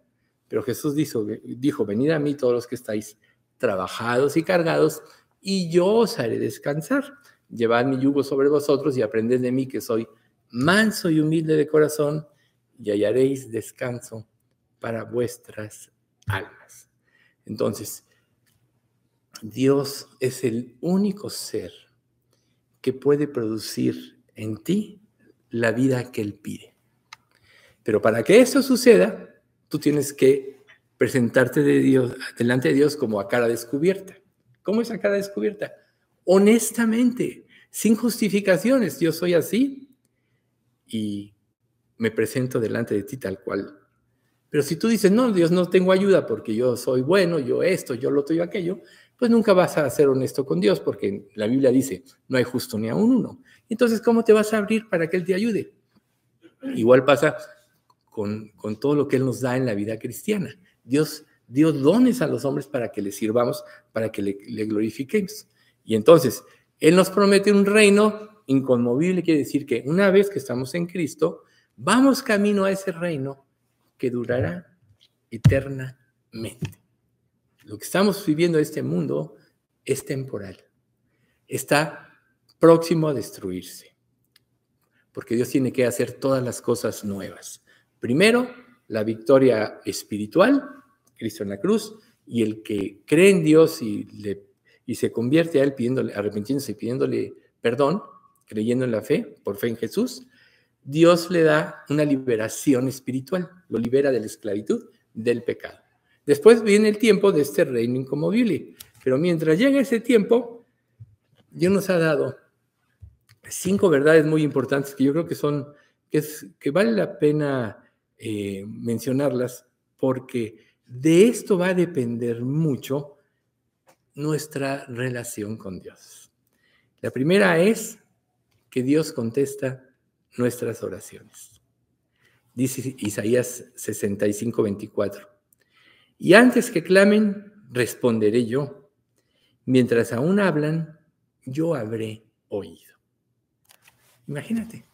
Pero Jesús dijo, dijo, venid a mí todos los que estáis trabajados y cargados, y yo os haré descansar. Llevad mi yugo sobre vosotros y aprended de mí que soy manso y humilde de corazón, y hallaréis descanso para vuestras almas. Entonces, Dios es el único ser que puede producir en ti la vida que Él pide. Pero para que eso suceda, tú tienes que presentarte de Dios, delante de Dios como a cara descubierta. ¿Cómo es a cara descubierta? Honestamente, sin justificaciones. Yo soy así y me presento delante de ti tal cual. Pero si tú dices, no, Dios, no tengo ayuda porque yo soy bueno, yo esto, yo lo tuyo, aquello, pues nunca vas a ser honesto con Dios, porque la Biblia dice, no hay justo ni a un uno. Entonces, ¿cómo te vas a abrir para que Él te ayude? Igual pasa con, con todo lo que Él nos da en la vida cristiana. Dios dio dones a los hombres para que le sirvamos, para que le, le glorifiquemos. Y entonces, Él nos promete un reino inconmovible, quiere decir que una vez que estamos en Cristo, vamos camino a ese reino que durará eternamente. Lo que estamos viviendo en este mundo es temporal. Está próximo a destruirse. Porque Dios tiene que hacer todas las cosas nuevas. Primero, la victoria espiritual, Cristo en la cruz, y el que cree en Dios y, le, y se convierte a Él pidiéndole, arrepintiéndose y pidiéndole perdón, creyendo en la fe, por fe en Jesús, Dios le da una liberación espiritual, lo libera de la esclavitud, del pecado. Después viene el tiempo de este reino incomovible. Pero mientras llega ese tiempo, Dios nos ha dado cinco verdades muy importantes que yo creo que son, que, vale la pena eh, mencionarlas porque de esto va a depender mucho nuestra relación con Dios. La primera es que Dios contesta nuestras oraciones. Dice Isaías 65, 24. Y antes que clamen, responderé yo. Mientras aún hablan, yo habré oído. Imagínate,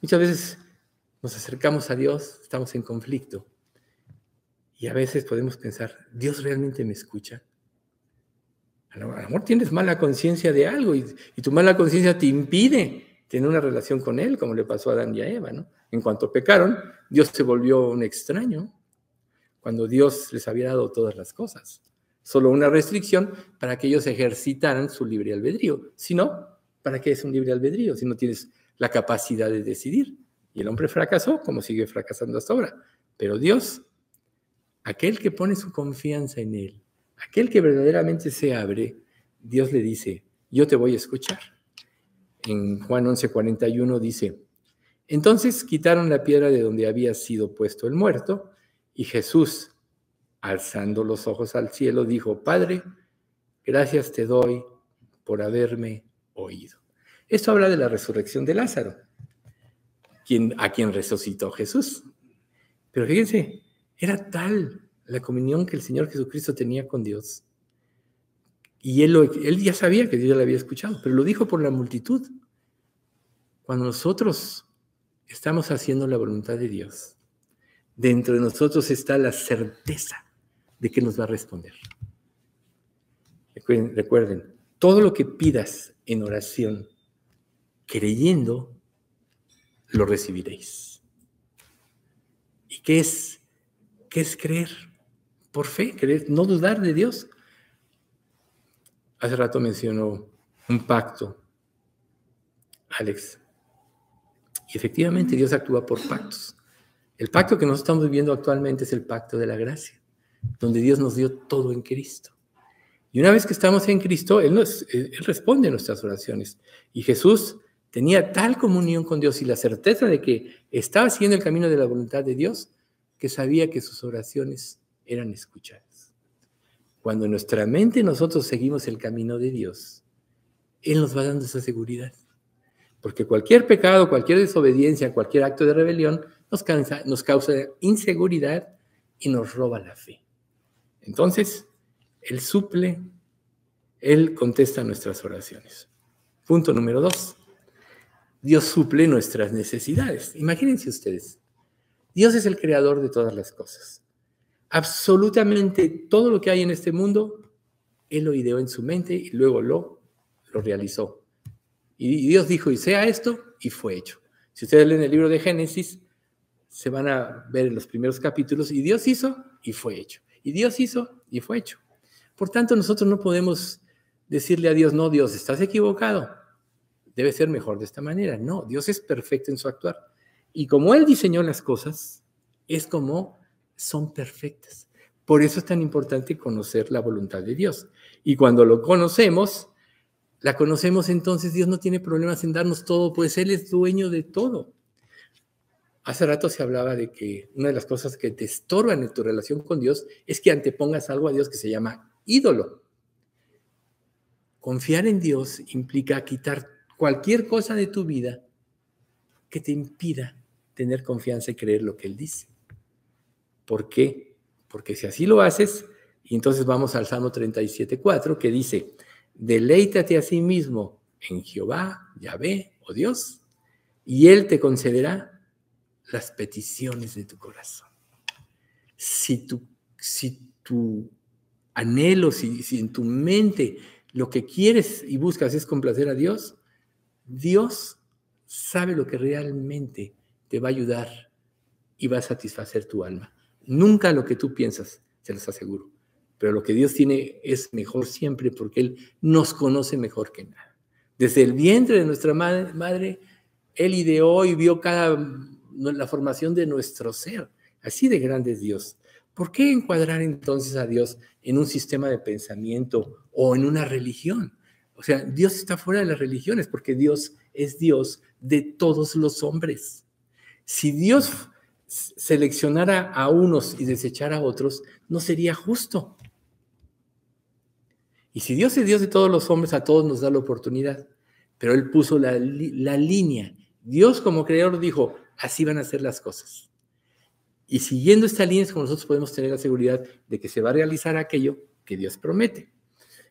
muchas veces nos acercamos a Dios, estamos en conflicto. Y a veces podemos pensar, ¿Dios realmente me escucha? A lo mejor tienes mala conciencia de algo y, y, tu mala conciencia te impide tener una relación con Él, como le pasó a Adán y a Eva, ¿no? En cuanto pecaron, Dios se volvió un extraño cuando Dios les había dado todas las cosas. Solo una restricción para que ellos ejercitaran su libre albedrío. Si no, ¿para qué es un libre albedrío si no tienes la capacidad de decidir? Y el hombre fracasó como sigue fracasando hasta ahora. Pero Dios, aquel que pone su confianza en Él, aquel que verdaderamente se abre, Dios le dice, yo te voy a escuchar. En Juan 11:41 dice, entonces quitaron la piedra de donde había sido puesto el muerto, y Jesús, alzando los ojos al cielo, dijo, Padre, gracias te doy por haberme oído. Esto habla de la resurrección de Lázaro, quien, a quien resucitó Jesús. Pero fíjense, era tal la comunión que el Señor Jesucristo tenía con Dios. Y él, él ya sabía que Dios le había escuchado, pero lo dijo por la multitud. Cuando nosotros estamos haciendo la voluntad de Dios, dentro de nosotros está la certeza de que nos va a responder. Recuerden, todo lo que pidas en oración, creyendo, lo recibiréis. ¿Y qué es? ¿Qué es creer? Por fe, creer, no dudar de Dios. Hace rato mencionó un pacto, Alex. Y efectivamente Dios actúa por pactos. El pacto que nosotros estamos viviendo actualmente es el pacto de la gracia, donde Dios nos dio todo en Cristo. Y una vez que estamos en Cristo, Él, nos, él responde a nuestras oraciones. Y Jesús tenía tal comunión con Dios y la certeza de que estaba siguiendo el camino de la voluntad de Dios, que sabía que sus oraciones eran escuchadas. Cuando en nuestra mente nosotros seguimos el camino de Dios, Él nos va dando esa seguridad. Porque cualquier pecado, cualquier desobediencia, cualquier acto de rebelión nos causa, nos causa inseguridad y nos roba la fe. Entonces, Él suple, Él contesta nuestras oraciones. Punto número dos. Dios suple nuestras necesidades. Imagínense ustedes, Dios es el creador de todas las cosas. Absolutamente todo lo que hay en este mundo, Él lo ideó en su mente y luego lo, lo realizó. Y Dios dijo, y sea esto, y fue hecho. Si ustedes leen el libro de Génesis, se van a ver en los primeros capítulos, y Dios hizo, y fue hecho. Y Dios hizo, y fue hecho. Por tanto, nosotros no podemos decirle a Dios, no, Dios, estás equivocado debe ser mejor de esta manera. No, Dios es perfecto en su actuar. Y como Él diseñó las cosas, es como son perfectas. Por eso es tan importante conocer la voluntad de Dios. Y cuando lo conocemos, la conocemos entonces, Dios no tiene problemas en darnos todo, pues Él es dueño de todo. Hace rato se hablaba de que una de las cosas que te estorban en tu relación con Dios es que antepongas algo a Dios que se llama ídolo. Confiar en Dios implica quitar cualquier cosa de tu vida que te impida tener confianza y creer lo que Él dice. ¿Por qué? Porque si así lo haces, y entonces vamos al Salmo 37.4, que dice, deleítate a sí mismo en Jehová, Yahvé o Dios, y Él te concederá las peticiones de tu corazón. Si tu, si tu anhelo, si, si en tu mente lo que quieres y buscas es complacer a Dios, Dios sabe lo que realmente te va a ayudar y va a satisfacer tu alma. Nunca lo que tú piensas, se los aseguro. Pero lo que Dios tiene es mejor siempre porque Él nos conoce mejor que nada. Desde el vientre de nuestra madre, Él ideó y vio cada la formación de nuestro ser. Así de grande Dios. ¿Por qué encuadrar entonces a Dios en un sistema de pensamiento o en una religión? O sea, Dios está fuera de las religiones porque Dios es Dios de todos los hombres. Si Dios seleccionara a unos y desechara a otros, no sería justo. Y si Dios es Dios de todos los hombres, a todos nos da la oportunidad. Pero Él puso la, la línea. Dios como creador dijo, así van a ser las cosas. Y siguiendo esta línea como nosotros podemos tener la seguridad de que se va a realizar aquello que Dios promete.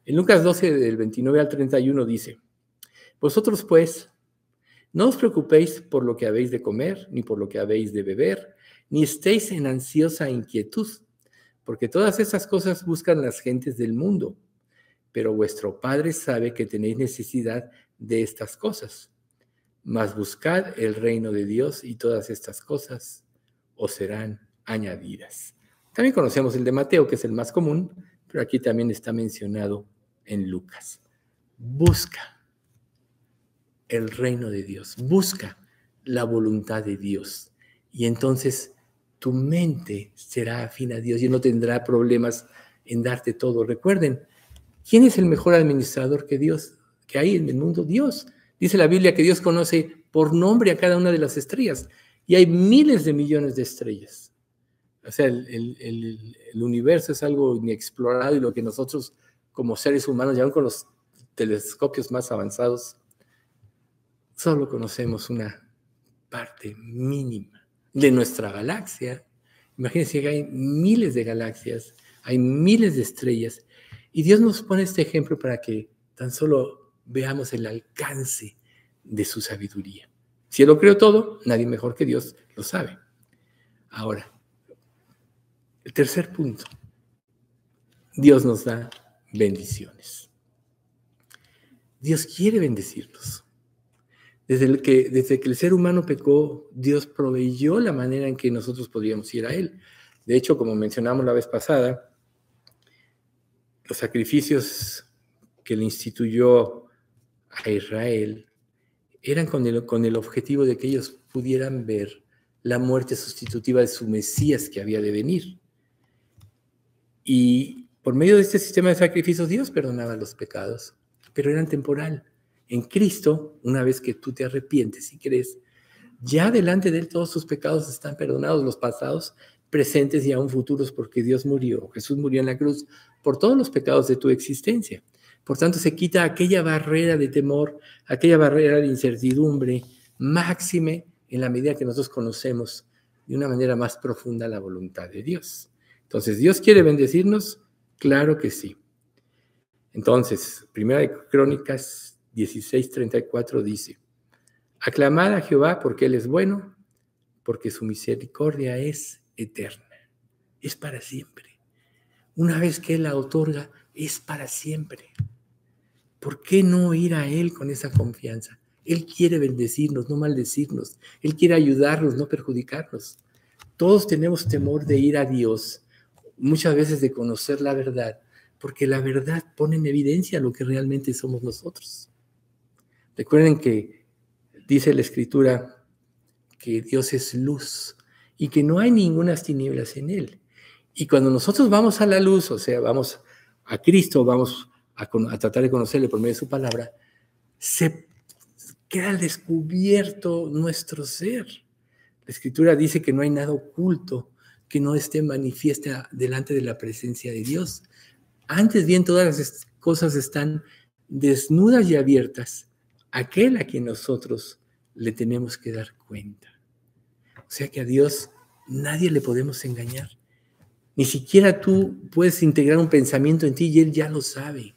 En Lucas 12, del 29 al 31 dice, Vosotros pues, no os preocupéis por lo que habéis de comer, ni por lo que habéis de beber, ni estéis en ansiosa inquietud, porque todas esas cosas buscan las gentes del mundo, pero vuestro Padre sabe que tenéis necesidad de estas cosas. Mas buscad el reino de Dios y todas estas cosas os serán añadidas. También conocemos el de Mateo, que es el más común, pero aquí también está mencionado en Lucas. Busca el reino de Dios, busca la voluntad de Dios y entonces tu mente será afín a Dios y no tendrá problemas en darte todo. Recuerden, ¿quién es el mejor administrador que Dios, que hay en el mundo? Dios. Dice la Biblia que Dios conoce por nombre a cada una de las estrellas y hay miles de millones de estrellas. O sea, el, universo es algo inexplorado y lo que nosotros como seres humanos, ya con los telescopios más avanzados, solo conocemos una parte mínima de nuestra galaxia. Imagínense que hay miles de galaxias, hay miles de estrellas, y Dios nos pone este ejemplo para que tan solo veamos el alcance de su sabiduría. Si Él lo creó todo, nadie mejor que Dios lo sabe. Ahora, el tercer punto, Dios nos da bendiciones. Dios quiere bendecirnos. Desde, el que, desde que el ser humano pecó, Dios proveyó la manera en que nosotros podríamos ir a Él. De hecho, como mencionamos la vez pasada, los sacrificios que le instituyó a Israel eran con el, con el objetivo de que ellos pudieran ver la muerte sustitutiva de su Mesías que había de venir. Y por medio de este sistema de sacrificios Dios perdonaba los pecados, pero eran temporal. En Cristo, una vez que tú te arrepientes y crees, ya delante de Él todos tus pecados están perdonados, los pasados, presentes y aún futuros, porque Dios murió, Jesús murió en la cruz por todos los pecados de tu existencia. Por tanto, se quita aquella barrera de temor, aquella barrera de incertidumbre máxime en la medida que nosotros conocemos de una manera más profunda la voluntad de Dios. Entonces, Dios quiere bendecirnos, claro que sí. Entonces, Primera de Crónicas 16:34 dice, aclamad a Jehová porque Él es bueno, porque su misericordia es eterna, es para siempre. Una vez que Él la otorga, es para siempre. ¿Por qué no ir a Él con esa confianza? Él quiere bendecirnos, no maldecirnos. Él quiere ayudarnos, no perjudicarnos. Todos tenemos temor de ir a Dios, muchas veces de conocer la verdad, porque la verdad pone en evidencia lo que realmente somos nosotros. Recuerden que dice la Escritura que Dios es luz y que no hay ninguna tinieblas en Él. Y cuando nosotros vamos a la luz, o sea, vamos a Cristo, vamos a, tratar de conocerle por medio de su palabra, se queda al descubierto nuestro ser. La escritura dice que no hay nada oculto que no esté manifiesta delante de la presencia de Dios. Antes bien, todas las cosas están desnudas y abiertas. Aquel a quien nosotros le tenemos que dar cuenta. O sea que a Dios nadie le podemos engañar. Ni siquiera tú puedes integrar un pensamiento en ti y Él ya lo sabe.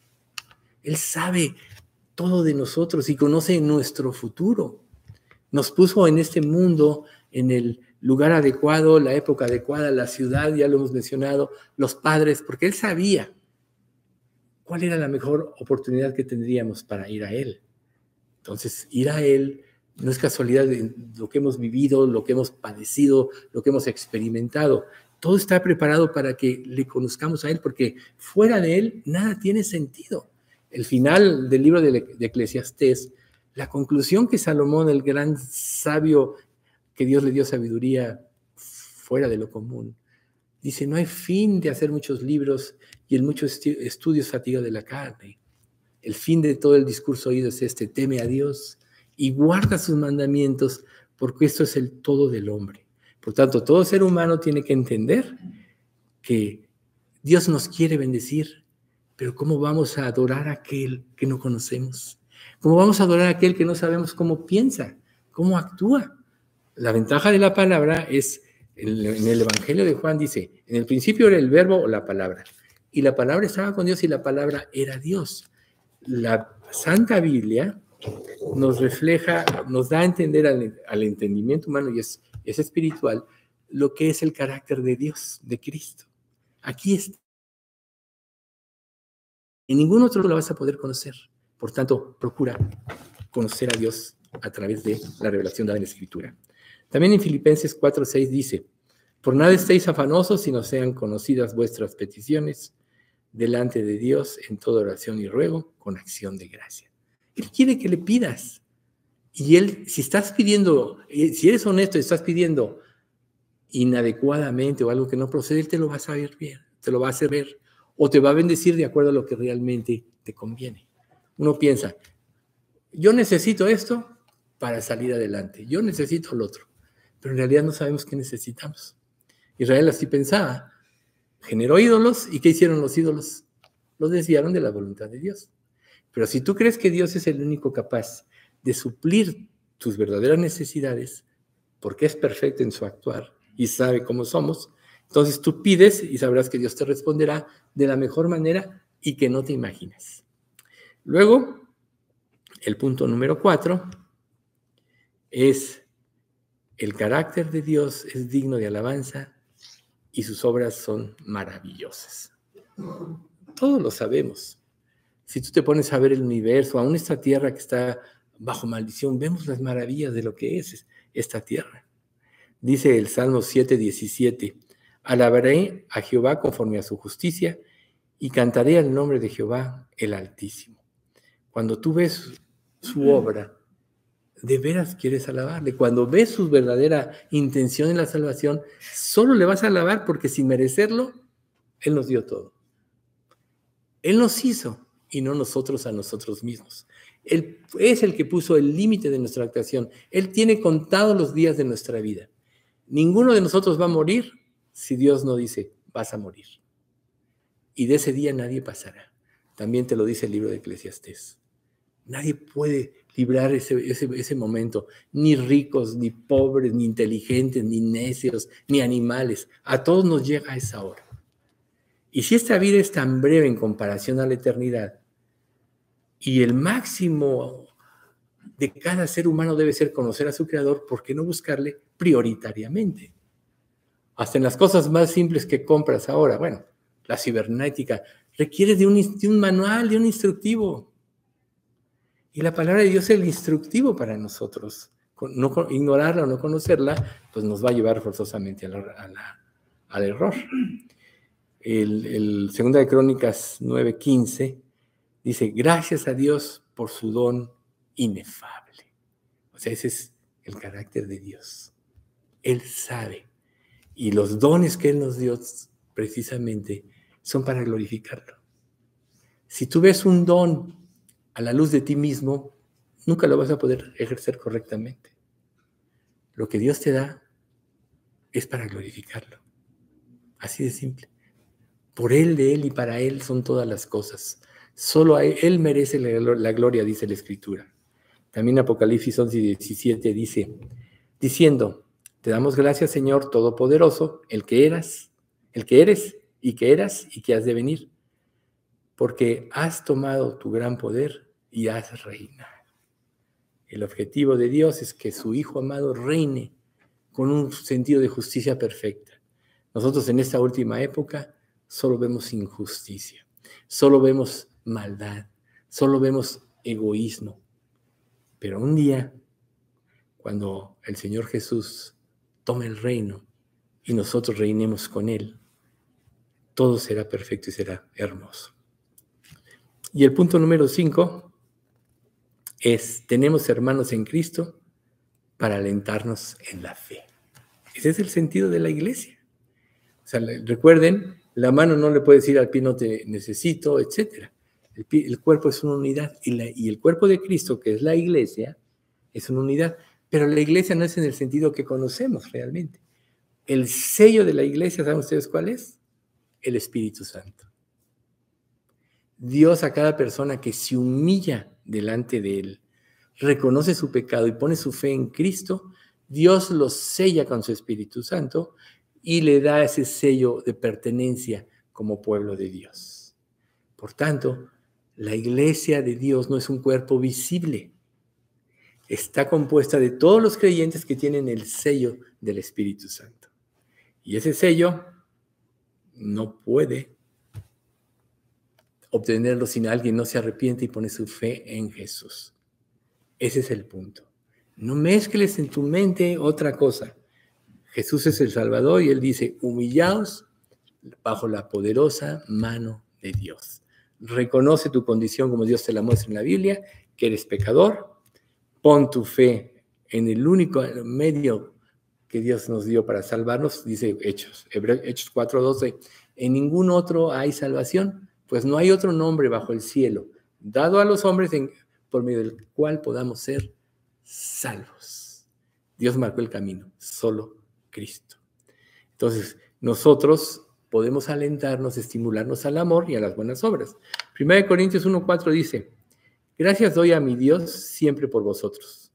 Él sabe todo de nosotros y conoce nuestro futuro. Nos puso en este mundo, en el lugar adecuado, la época adecuada, la ciudad, ya lo hemos mencionado, los padres, porque Él sabía cuál era la mejor oportunidad que tendríamos para ir a Él. Entonces, ir a Él no es casualidad de lo que hemos vivido, lo que hemos padecido, lo que hemos experimentado. Todo está preparado para que le conozcamos a Él, porque fuera de Él nada tiene sentido el final del libro de, Eclesiastés, la conclusión que Salomón, el gran sabio que Dios le dio sabiduría fuera de lo común, dice, no hay fin de hacer muchos libros y el mucho estudio es fatiga de la carne. El fin de todo el discurso oído es este, teme a Dios y guarda sus mandamientos, porque esto es el todo del hombre. Por tanto, todo ser humano tiene que entender que Dios nos quiere bendecir, pero ¿cómo vamos a adorar a aquel que no conocemos? ¿Cómo vamos a adorar a aquel que no sabemos cómo piensa, cómo actúa? La ventaja de la palabra es, en el Evangelio de Juan dice, en el principio era el verbo o la palabra, y la palabra estaba con Dios y la palabra era Dios. La Santa Biblia nos refleja, nos da a entender al, entendimiento humano y es, es espiritual lo que es el carácter de Dios, de Cristo. Aquí está en ningún otro lo vas a poder conocer. Por tanto, procura conocer a Dios a través de la revelación dada en la Escritura. También en Filipenses 4:6 dice, por nada estéis afanosos, sino sean conocidas vuestras peticiones delante de Dios en toda oración y ruego con acción de gracia. Él quiere que le pidas. Y él, si estás pidiendo, eh, si eres honesto y estás pidiendo inadecuadamente o algo que no procede, él te lo va a saber bien, te lo va a hacer ver o te va a bendecir de acuerdo a lo que realmente te conviene. Uno piensa, yo necesito esto para salir adelante, yo necesito lo otro, pero en realidad no sabemos qué necesitamos. Israel así pensaba, generó ídolos y ¿qué hicieron los ídolos? Los desviaron de la voluntad de Dios. Pero si tú crees que Dios es el único capaz de suplir tus verdaderas necesidades, porque es perfecto en su actuar y sabe cómo somos, entonces tú pides y sabrás que Dios te responderá de la mejor manera y que no te imaginas. Luego, el punto número cuatro es el carácter de Dios es digno de alabanza y sus obras son maravillosas. Todos lo sabemos. Si tú te pones a ver el universo, aún esta tierra que está bajo maldición, vemos las maravillas de lo que es esta tierra. Dice el Salmo 7, 17, Alabaré a Jehová conforme a su justicia y cantaré al nombre de Jehová el Altísimo. Cuando tú ves su obra, de veras quieres alabarle. Cuando ves su verdadera intención en la salvación, solo le vas a alabar porque sin merecerlo, Él nos dio todo. Él nos hizo y no nosotros a nosotros mismos. Él es el que puso el límite de nuestra actuación. Él tiene contados los días de nuestra vida. Ninguno de nosotros va a morir si Dios no dice, vas a morir. Y de ese día nadie pasará. También te lo dice el libro de Eclesiastés. Nadie puede librar ese, ese, momento, ni ricos, ni pobres, ni inteligentes, ni necios, ni animales. A todos nos llega esa hora. Y si esta vida es tan breve en comparación a la eternidad, y el máximo de cada ser humano debe ser conocer a su creador, ¿por qué no buscarle prioritariamente? Hasta en las cosas más simples que compras ahora, bueno, la cibernética, requiere de un, un manual, de un instructivo. Y la palabra de Dios es el instructivo para nosotros. No, ignorarla o no conocerla, pues nos va a llevar forzosamente al error. El, el Segunda de Crónicas 9:15 dice, gracias a Dios por su don inefable. O sea, ese es el carácter de Dios. Él sabe. Y los dones que Él nos dio precisamente son para glorificarlo. Si tú ves un don a la luz de ti mismo, nunca lo vas a poder ejercer correctamente. Lo que Dios te da es para glorificarlo. Así de simple. Por Él, de Él y para Él son todas las cosas. Solo Él merece la gloria, dice la Escritura. También Apocalipsis 11 y 17 dice, diciendo, te damos gracias Señor Todopoderoso, el que eras, el que eres y que eras y que has de venir, porque has tomado tu gran poder y has reinado. El objetivo de Dios es que su Hijo amado reine con un sentido de justicia perfecta. Nosotros en esta última época solo vemos injusticia, solo vemos maldad, solo vemos egoísmo. Pero un día, cuando el Señor Jesús tome el reino y nosotros reinemos con Él, todo será perfecto y será hermoso. Y el punto número cinco es, tenemos hermanos en Cristo para alentarnos en la fe. Ese es el sentido de la iglesia. O sea, recuerden, la mano no le puede decir al pie no te necesito, etcétera. El, cuerpo es una unidad y, el cuerpo de Cristo, que es la iglesia, es una unidad. Pero la iglesia no es en el sentido que conocemos realmente. El sello de la iglesia, ¿saben ustedes cuál es? El Espíritu Santo. Dios a cada persona que se humilla delante de Él, reconoce su pecado y pone su fe en Cristo, Dios lo sella con su Espíritu Santo y le da ese sello de pertenencia como pueblo de Dios. Por tanto, la iglesia de Dios no es un cuerpo visible. Está compuesta de todos los creyentes que tienen el sello del Espíritu Santo. Y ese sello no puede obtenerlo si alguien no se arrepiente y pone su fe en Jesús. Ese es el punto. No mezcles en tu mente otra cosa. Jesús es el Salvador y Él dice, humillaos bajo la poderosa mano de Dios reconoce tu condición como Dios te la muestra en la Biblia, que eres pecador, pon tu fe en el único medio que Dios nos dio para salvarnos, dice Hechos, Hechos 4:12, en ningún otro hay salvación, pues no hay otro nombre bajo el cielo dado a los hombres por medio del cual podamos ser salvos. Dios marcó el camino, solo Cristo. Entonces, nosotros podemos alentarnos, estimularnos al amor y a las buenas obras. 1 Corintios 1.4 dice, gracias doy a mi Dios siempre por vosotros,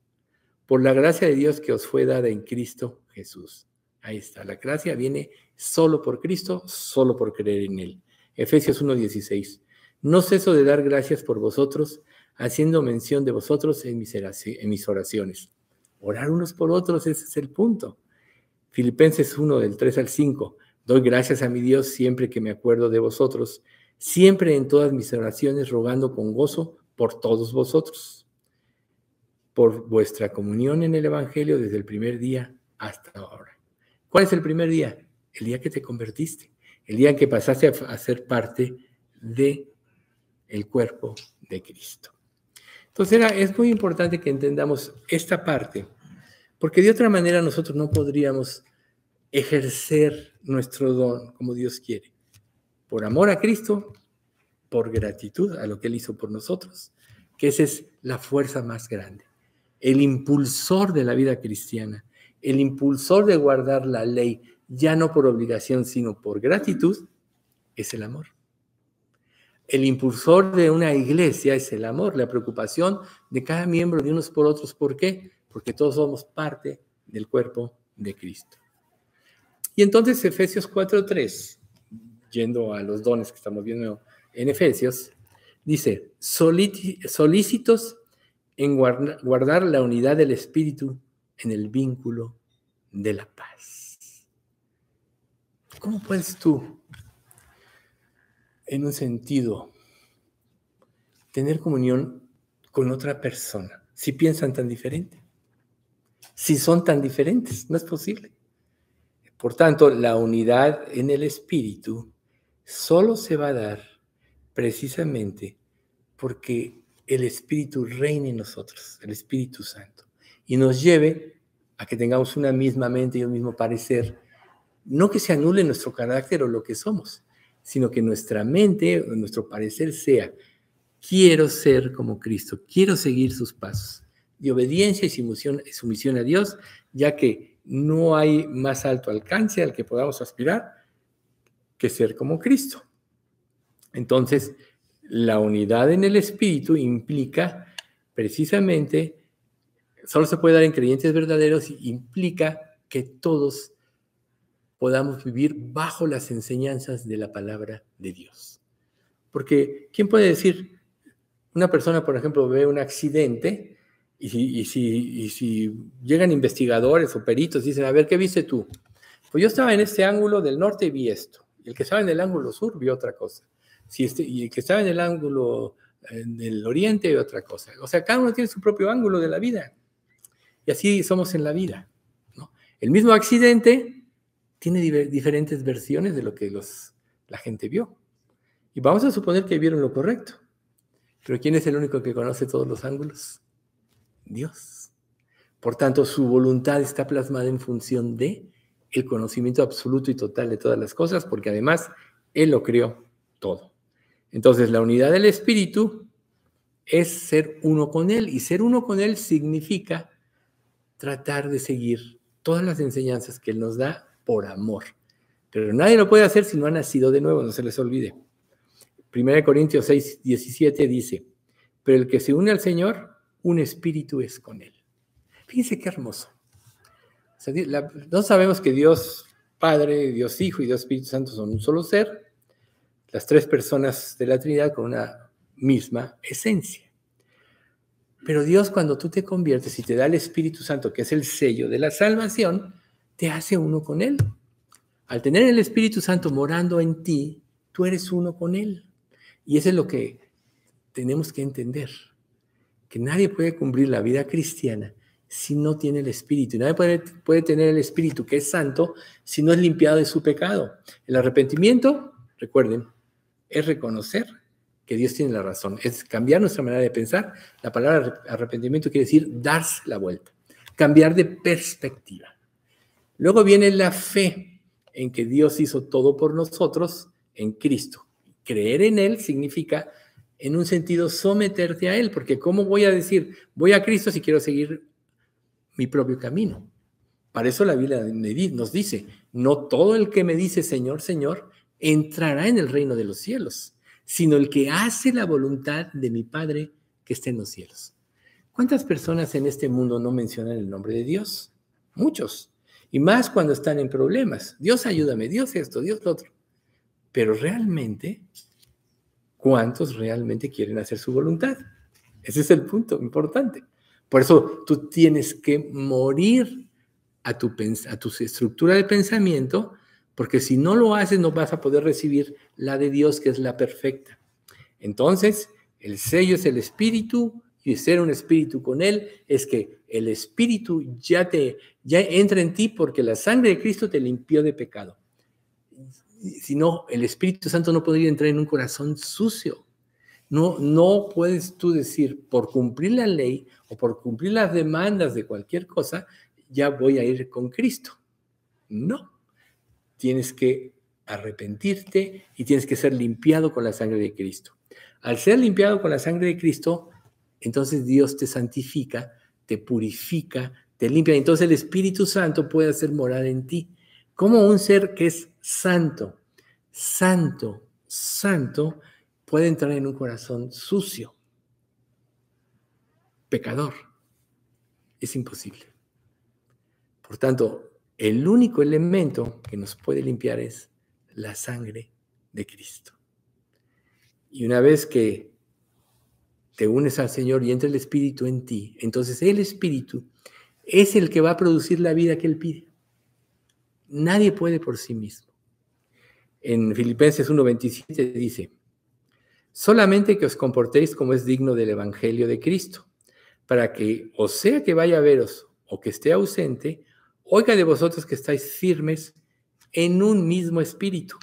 por la gracia de Dios que os fue dada en Cristo Jesús. Ahí está, la gracia viene solo por Cristo, solo por creer en Él. Efesios 1.16, no ceso de dar gracias por vosotros, haciendo mención de vosotros en mis, en mis oraciones. Orar unos por otros, ese es el punto. Filipenses 1 del 3 al 5, Doy gracias a mi Dios siempre que me acuerdo de vosotros, siempre en todas mis oraciones rogando con gozo por todos vosotros, por vuestra comunión en el Evangelio desde el primer día hasta ahora. ¿Cuál es el primer día? El día que te convertiste, el día en que pasaste a ser parte de el cuerpo de Cristo. Entonces es muy importante que entendamos esta parte, porque de otra manera nosotros no podríamos ejercer nuestro don como Dios quiere. Por amor a Cristo, por gratitud a lo que Él hizo por nosotros, que esa es la fuerza más grande. El impulsor de la vida cristiana, el impulsor de guardar la ley, ya no por obligación, sino por gratitud, es el amor. El impulsor de una iglesia es el amor, la preocupación de cada miembro de unos por otros. ¿Por qué? Porque todos somos parte del cuerpo de Cristo. Y entonces Efesios 4.3, yendo a los dones que estamos viendo en Efesios, dice, solícitos en guardar la unidad del Espíritu en el vínculo de la paz. ¿Cómo puedes tú en un sentido, tener comunión con otra persona, si piensan tan diferente, si son tan diferentes, no es posible. Por tanto, la unidad en el espíritu solo se va a dar precisamente porque el Espíritu reine en nosotros, el Espíritu Santo, y nos lleve a que tengamos una misma mente y un mismo parecer, no que se anule nuestro carácter o lo que somos, sino que nuestra mente, nuestro parecer sea, quiero ser como Cristo, quiero seguir sus pasos, de obediencia y sumisión a Dios, ya que no hay más alto alcance al que podamos aspirar que ser como Cristo. Entonces, la unidad en el Espíritu implica precisamente, solo se puede dar en creyentes verdaderos, implica que todos podamos vivir bajo las enseñanzas de la palabra de Dios. Porque, ¿quién puede decir? Una persona, por ejemplo, ve un accidente y si, y si, llegan investigadores o peritos y dicen, a ver, ¿qué viste tú? Pues yo estaba en este ángulo del norte y vi esto. El que estaba en el ángulo sur vio otra cosa. Este, y que estaba en el ángulo del oriente vio otra cosa. O sea, cada uno tiene su propio ángulo de la vida. Y así somos en la vida. El mismo accidente tiene diferentes versiones de lo que los, la gente vio. Y vamos a suponer que vieron lo correcto. Pero ¿quién es el único que conoce todos los ángulos? Dios. Por tanto, su voluntad está plasmada en función de el conocimiento absoluto y total de todas las cosas, porque además Él lo creó todo. Entonces, la unidad del Espíritu es ser uno con Él, y ser uno con Él significa tratar de seguir todas las enseñanzas que Él nos da por amor. Pero nadie lo puede hacer si no ha nacido de nuevo, no se les olvide. 1 Corintios 6, 17 dice, pero el que se une al Señor, un espíritu es con él. Fíjense qué hermoso. no sabemos que Dios Padre, Dios Hijo y Dios Espíritu Santo son un solo ser, las tres personas de la Trinidad con una misma esencia. Pero Dios cuando tú te conviertes y te da el Espíritu Santo, que es el sello de la salvación, te hace uno con Él. Al tener el Espíritu Santo morando en ti, tú eres uno con Él. Y eso es lo que tenemos que entender, que nadie puede cumplir la vida cristiana si no tiene el Espíritu. Y nadie puede, puede tener el Espíritu, que es santo, si no es limpiado de su pecado. El arrepentimiento, recuerden, es reconocer que Dios tiene la razón, es cambiar nuestra manera de pensar. La palabra arrepentimiento quiere decir darse la vuelta, cambiar de perspectiva. Luego viene la fe en que Dios hizo todo por nosotros en Cristo. Creer en Él significa, en un sentido, someterte a Él, porque ¿cómo voy a decir, voy a Cristo si quiero seguir mi propio camino? Para eso la Biblia nos dice, no todo el que me dice Señor, Señor, entrará en el reino de los cielos, sino el que hace la voluntad de mi Padre que está en los cielos. ¿Cuántas personas en este mundo no mencionan el nombre de Dios? Muchos. Y más cuando están en problemas. Dios ayúdame, Dios esto, Dios lo otro. Pero realmente, ¿cuántos realmente quieren hacer su voluntad? Ese es el punto importante. Por eso tú tienes que morir a tu, a tu estructura de pensamiento, porque si no lo haces no vas a poder recibir la de Dios, que es la perfecta. Entonces, el sello es el espíritu, y ser un espíritu con Él es que el espíritu ya te ya entra en ti porque la sangre de Cristo te limpió de pecado. Si no, el Espíritu Santo no podría entrar en un corazón sucio. No, no puedes tú decir, por cumplir la ley o por cumplir las demandas de cualquier cosa, ya voy a ir con Cristo. No. Tienes que arrepentirte y tienes que ser limpiado con la sangre de Cristo. Al ser limpiado con la sangre de Cristo, entonces Dios te santifica, te purifica, te limpia. Entonces el Espíritu Santo puede hacer morar en ti. Como un ser que es santo, santo, santo, puede entrar en un corazón sucio, pecador. Es imposible. Por tanto, el único elemento que nos puede limpiar es la sangre de Cristo. Y una vez que te unes al Señor y entra el Espíritu en ti, entonces el Espíritu es el que va a producir la vida que Él pide. Nadie puede por sí mismo. En Filipenses 1:27 dice, solamente que os comportéis como es digno del Evangelio de Cristo, para que, o sea que vaya a veros o que esté ausente, oiga de vosotros que estáis firmes en un mismo espíritu,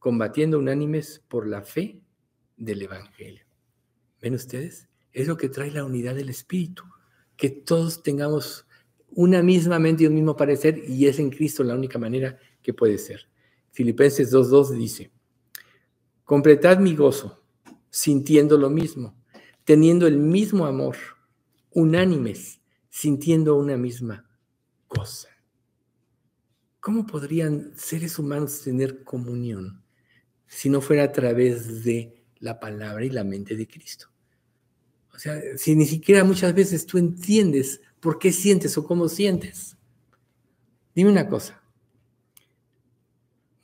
combatiendo unánimes por la fe del Evangelio. ¿Ven ustedes? Es lo que trae la unidad del espíritu, que todos tengamos una misma mente y un mismo parecer, y es en Cristo la única manera que puede ser. Filipenses 2.2 dice, completad mi gozo, sintiendo lo mismo, teniendo el mismo amor, unánimes, sintiendo una misma cosa. ¿Cómo podrían seres humanos tener comunión si no fuera a través de la palabra y la mente de Cristo? O sea, si ni siquiera muchas veces tú entiendes por qué sientes o cómo sientes. Dime una cosa.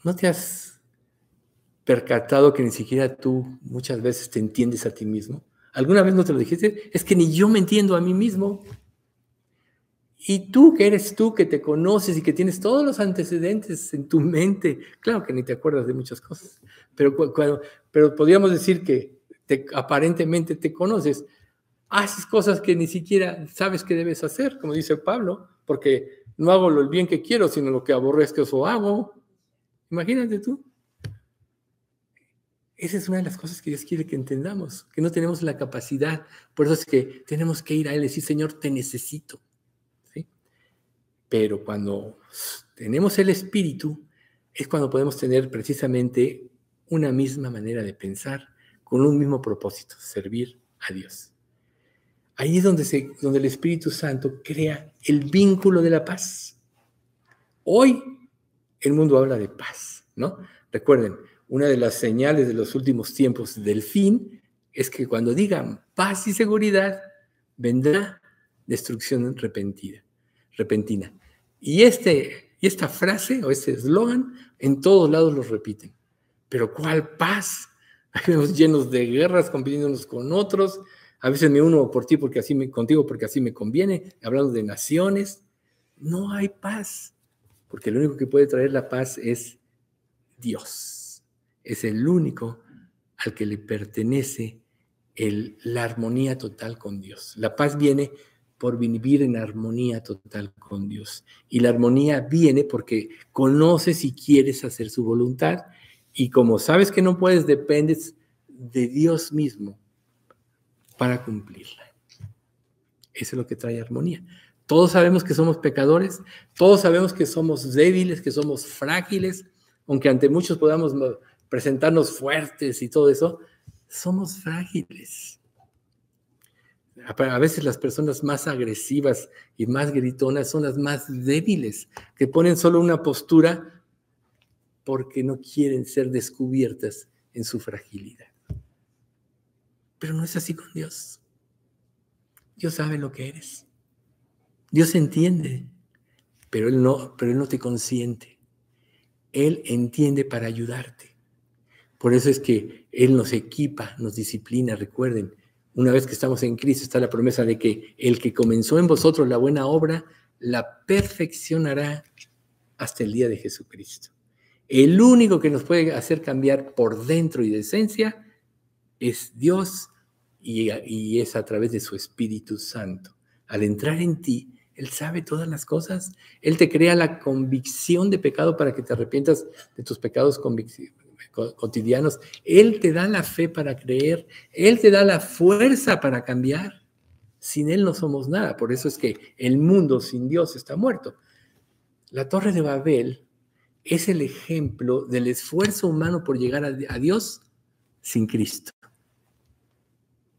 ¿No te has percatado que ni siquiera tú muchas veces te entiendes a ti mismo? ¿Alguna vez no te lo dijiste? Es que ni yo me entiendo a mí mismo. Y tú, que eres tú, que te conoces y que tienes todos los antecedentes en tu mente, claro que ni te acuerdas de muchas cosas, pero, pero podríamos decir que aparentemente te conoces, haces cosas que ni siquiera sabes que debes hacer, como dice Pablo, porque no hago lo bien que quiero, sino lo que aborrezco eso hago. Imagínate tú. Esa es una de las cosas que Dios quiere que entendamos, que no tenemos la capacidad. Por eso es que tenemos que ir a Él y decir, Señor, te necesito. Pero cuando tenemos el Espíritu, es cuando podemos tener precisamente una misma manera de pensar, con un mismo propósito, servir a Dios. Ahí es donde, donde el Espíritu Santo crea el vínculo de la paz. Hoy el mundo habla de paz, ¿no? Recuerden, una de las señales de los últimos tiempos del fin es que cuando digan paz y seguridad, vendrá destrucción repentina repentina. Y, este, y esta frase o este eslogan en todos lados lo repiten. Pero ¿cuál paz? Vemos llenos de guerras, compitiendo unos con otros. A veces me uno por ti porque así me, contigo porque así me conviene, hablando de naciones. No hay paz, porque lo único que puede traer la paz es Dios. Es el único al que le pertenece el, la armonía total con Dios. La paz viene por vivir en armonía total con Dios. Y la armonía viene porque conoces y quieres hacer su voluntad. Y como sabes que no puedes, dependes de Dios mismo para cumplirla. Eso es lo que trae armonía. Todos sabemos que somos pecadores, todos sabemos que somos débiles, que somos frágiles, aunque ante muchos podamos presentarnos fuertes y todo eso, somos frágiles a veces las personas más agresivas y más gritonas son las más débiles, que ponen solo una postura porque no quieren ser descubiertas en su fragilidad. Pero no es así con Dios. Dios sabe lo que eres. Dios entiende, pero Él no, pero Él no te consiente. Él entiende para ayudarte. Por eso es que Él nos equipa, nos disciplina, recuerden, una vez que estamos en Cristo, está la promesa de que el que comenzó en vosotros la buena obra, la perfeccionará hasta el día de Jesucristo. El único que nos puede hacer cambiar por dentro y de esencia es Dios y, es a través de su Espíritu Santo. Al entrar en ti, Él sabe todas las cosas. Él te crea la convicción de pecado para que te arrepientas de tus pecados cotidianos. Él te da la fe para creer, Él te da la fuerza para cambiar. Sin Él no somos nada. Por eso es que el mundo sin Dios está muerto. La torre de Babel es el ejemplo del esfuerzo humano por llegar a, Dios sin Cristo.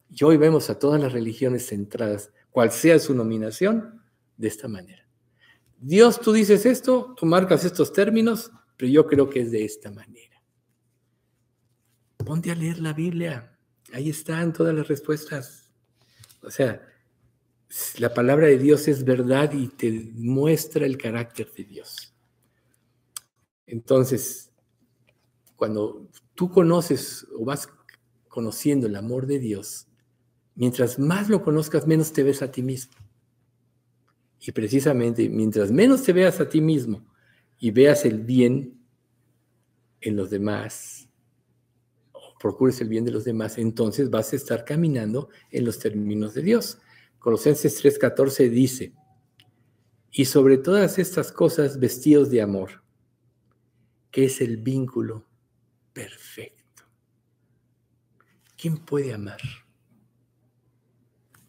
Y hoy vemos a todas las religiones centradas, cual sea su nominación, de esta manera. Dios, tú dices esto, tú marcas estos términos, pero yo creo que es de esta manera. Ponte a leer la Biblia. Ahí están todas las respuestas. O sea, la palabra de Dios es verdad y te muestra el carácter de Dios. Entonces, cuando tú conoces o vas conociendo el amor de Dios, mientras más lo conozcas, menos te ves a ti mismo. Y precisamente, mientras menos te veas a ti mismo y veas el bien en los demás, procures el bien de los demás, entonces vas a estar caminando en los términos de Dios. Colosenses 3:14 dice, y sobre todas estas cosas vestidos de amor, que es el vínculo perfecto. ¿Quién puede amar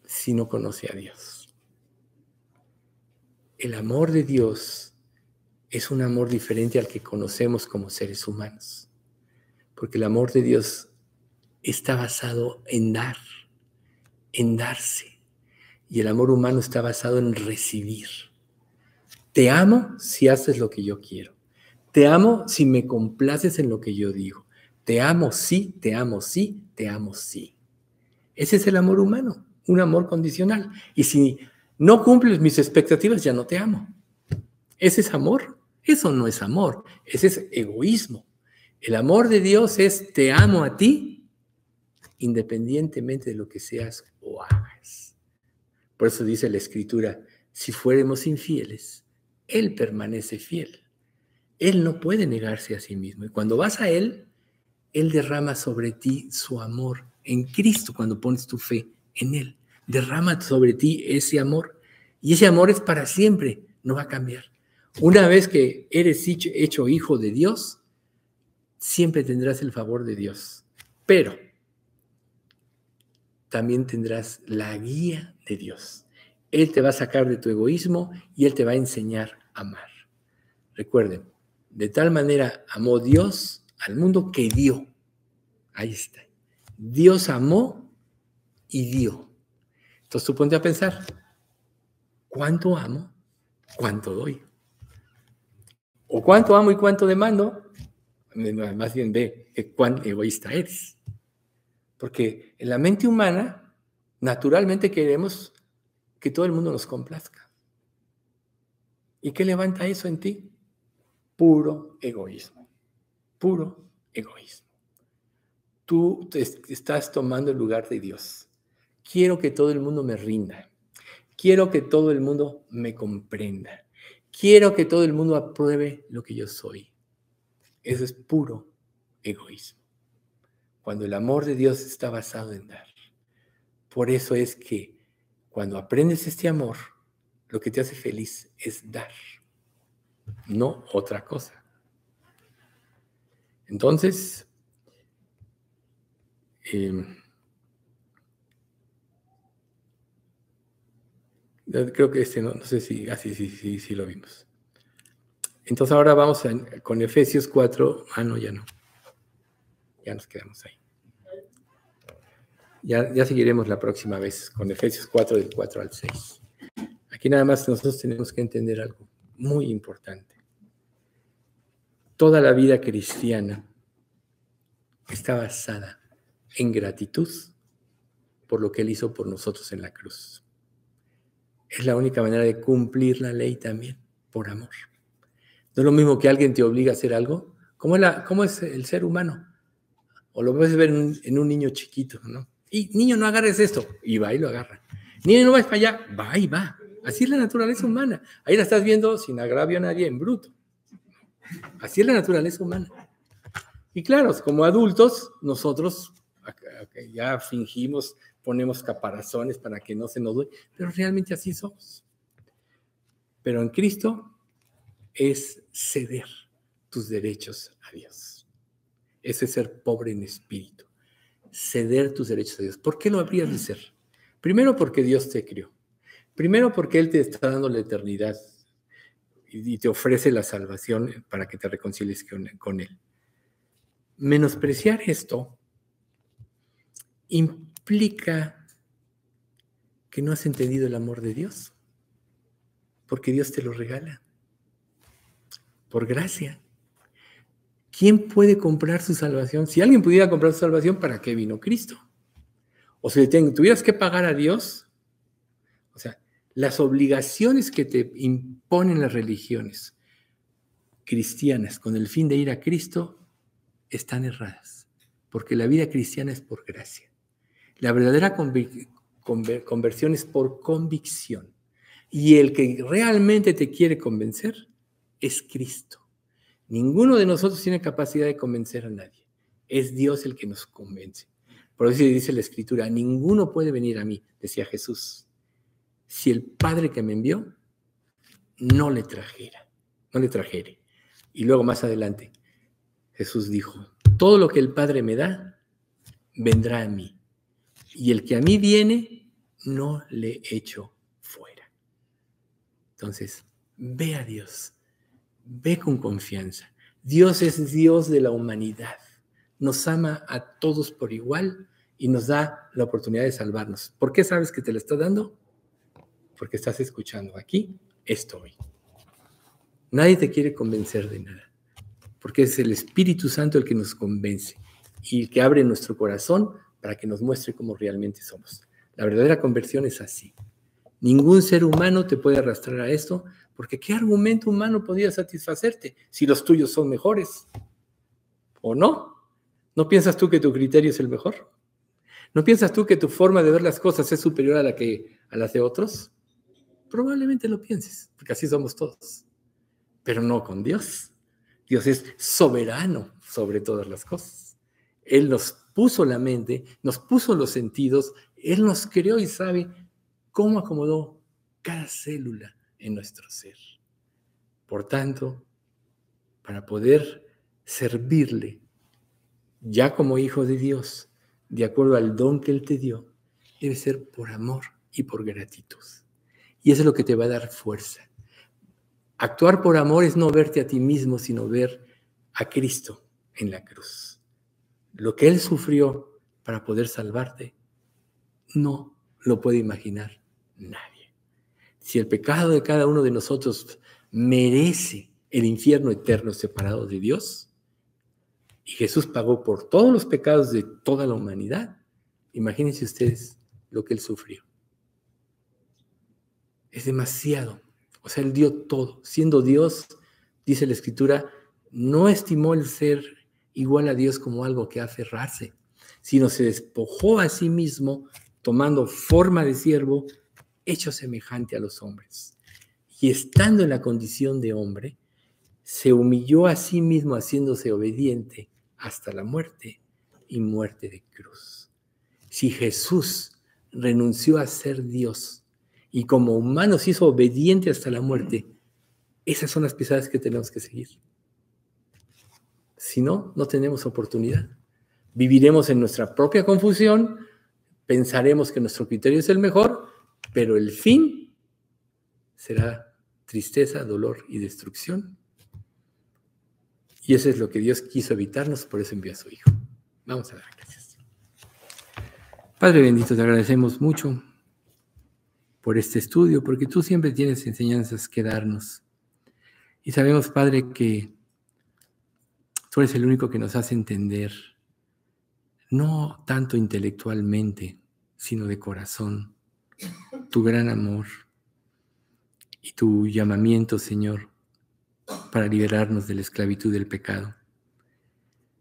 si no conoce a Dios? El amor de Dios es un amor diferente al que conocemos como seres humanos, porque el amor de Dios está basado en dar, en darse y el amor humano está basado en recibir. Te amo si haces lo que yo quiero. Te amo si me complaces en lo que yo digo. Te amo sí, te amo sí, te amo sí. Ese es el amor humano, un amor condicional. Y si no cumples mis expectativas, ya no te amo. ¿Ese es amor? Eso no es amor, ese es egoísmo. El amor de Dios es te amo a ti independientemente de lo que seas o hagas. Por eso dice la escritura, si fuéramos infieles, Él permanece fiel. Él no puede negarse a sí mismo. Y cuando vas a Él, Él derrama sobre ti su amor en Cristo cuando pones tu fe en Él. Derrama sobre ti ese amor. Y ese amor es para siempre, no va a cambiar. Una vez que eres hecho hijo de Dios, siempre tendrás el favor de Dios. Pero también tendrás la guía de Dios. Él te va a sacar de tu egoísmo y Él te va a enseñar a amar. Recuerden, de tal manera amó Dios al mundo que dio. Ahí está. Dios amó y dio. Entonces tú ponte a pensar, ¿cuánto amo? ¿Cuánto doy? ¿O cuánto amo y cuánto demando? Más bien ve cuán egoísta eres. Porque en la mente humana, naturalmente queremos que todo el mundo nos complazca. ¿Y qué levanta eso en ti? Puro egoísmo. Puro egoísmo. Tú te estás tomando el lugar de Dios. Quiero que todo el mundo me rinda. Quiero que todo el mundo me comprenda. Quiero que todo el mundo apruebe lo que yo soy. Eso es puro egoísmo cuando el amor de Dios está basado en dar. Por eso es que cuando aprendes este amor, lo que te hace feliz es dar, no otra cosa. Entonces, em, creo que este no, no sé si, así, ah, sí, sí, sí, lo vimos. Entonces ahora vamos con Efesios 4, ah, no, ya no. Ya nos quedamos ahí. Ya, ya seguiremos la próxima vez con Efesios 4 del 4 al 6. Aquí nada más nosotros tenemos que entender algo muy importante. Toda la vida cristiana está basada en gratitud por lo que Él hizo por nosotros en la cruz. Es la única manera de cumplir la ley también, por amor. No es lo mismo que alguien te obliga a hacer algo. ¿Cómo es, el ser humano? O lo puedes ver en un, niño chiquito, ¿no? Y niño, no agarres esto. Y va y lo agarra. Niño, no vas para allá. Va y va. Así es la naturaleza humana. Ahí la estás viendo sin agravio a nadie en bruto. Así es la naturaleza humana. Y claro, como adultos, nosotros ya fingimos, ponemos caparazones para que no se nos duele, pero realmente así somos. Pero en Cristo es ceder tus derechos a Dios Ese es ser pobre en espíritu. Ceder tus derechos a Dios. ¿Por qué lo habrías de ser? Primero porque Dios te crió. Primero porque Él te está dando la eternidad y te ofrece la salvación para que te reconcilies con Él. Menospreciar esto implica que no has entendido el amor de Dios, porque Dios te lo regala, por gracia. ¿Quién puede comprar su salvación? Si alguien pudiera comprar su salvación, ¿para qué vino Cristo? O si tuvieras que pagar a Dios, o sea, las obligaciones que te imponen las religiones cristianas con el fin de ir a Cristo están erradas, porque la vida cristiana es por gracia. La verdadera conversión es por convicción. Y el que realmente te quiere convencer es Cristo. Ninguno de nosotros tiene capacidad de convencer a nadie. Es Dios el que nos convence. Por eso dice la Escritura, ninguno puede venir a mí, decía Jesús, si el Padre que me envió no le trajera, no le trajere. Y luego más adelante, Jesús dijo, todo lo que el Padre me da, vendrá a mí. Y el que a mí viene, no le echo fuera. Entonces, ve a Dios, ve con confianza. Dios es Dios de la humanidad. Nos ama a todos por igual y nos da la oportunidad de salvarnos. ¿Por qué sabes que te lo está dando? Porque estás escuchando. Aquí estoy. Nadie te quiere convencer de nada porque es el Espíritu Santo el que nos convence y el que abre nuestro corazón para que nos muestre cómo realmente somos. La verdadera conversión es así. Ningún ser humano te puede arrastrar a esto, porque ¿qué argumento humano podría satisfacerte si los tuyos son mejores? ¿O no? ¿No piensas tú que tu criterio es el mejor? ¿No piensas tú que tu forma de ver las cosas es superior a la que a las de otros? Probablemente lo pienses, porque así somos todos. Pero no con Dios. Dios es soberano sobre todas las cosas. Él nos puso la mente, nos puso los sentidos, Él nos creó y sabe cómo acomodó cada célula en nuestro ser. Por tanto, para poder servirle ya como hijo de Dios, de acuerdo al don que Él te dio, debe ser por amor y por gratitud. Y eso es lo que te va a dar fuerza. Actuar por amor es no verte a ti mismo, sino ver a Cristo en la cruz. Lo que Él sufrió para poder salvarte, no lo puede imaginar nadie. Si el pecado de cada uno de nosotros merece el infierno eterno separado de Dios, y Jesús pagó por todos los pecados de toda la humanidad, imagínense ustedes lo que Él sufrió. Es demasiado o sea, él dio todo. Siendo Dios, dice la escritura, no estimó el ser igual a Dios como algo que aferrarse, sino se despojó a sí mismo, tomando forma de siervo, hecho semejante a los hombres. Y estando en la condición de hombre, se humilló a sí mismo haciéndose obediente hasta la muerte y muerte de cruz. Si Jesús renunció a ser Dios, y como humano se hizo obediente hasta la muerte, esas son las pisadas que tenemos que seguir. Si no, no tenemos oportunidad. Viviremos en nuestra propia confusión, pensaremos que nuestro criterio es el mejor, pero el fin será tristeza, dolor y destrucción. Y eso es lo que Dios quiso evitarnos, por eso envió a su Hijo. Vamos a dar gracias. Padre bendito, te agradecemos mucho por este estudio, porque tú siempre tienes enseñanzas que darnos. Y sabemos, Padre, que tú eres el único que nos hace entender, no tanto intelectualmente, sino de corazón, tu gran amor y tu llamamiento, Señor, para liberarnos de la esclavitud del pecado.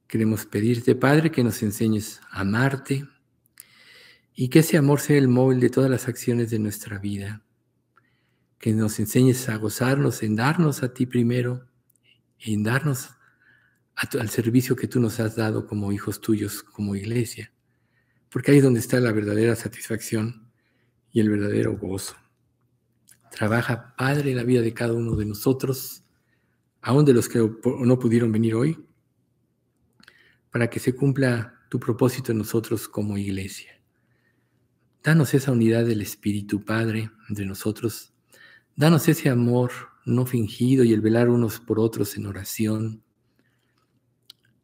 Queremos pedirte, Padre, que nos enseñes a amarte, y que ese amor sea el móvil de todas las acciones de nuestra vida. Que nos enseñes a gozarnos, en darnos a ti primero, en darnos al servicio que tú nos has dado como hijos tuyos, como iglesia. Porque ahí es donde está la verdadera satisfacción y el verdadero gozo. Trabaja, Padre, la vida de cada uno de nosotros, aún de los que no pudieron venir hoy, para que se cumpla tu propósito en nosotros como iglesia. Danos esa unidad del Espíritu Padre entre nosotros. Danos ese amor no fingido y el velar unos por otros en oración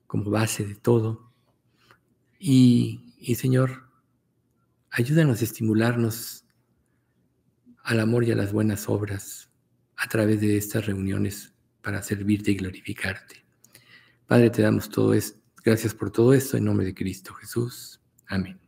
como base de todo. Y, y Señor, ayúdanos a estimularnos al amor y a las buenas obras a través de estas reuniones para servirte y glorificarte. Padre, te damos todo esto Gracias por todo esto en nombre de Cristo Jesús. Amén.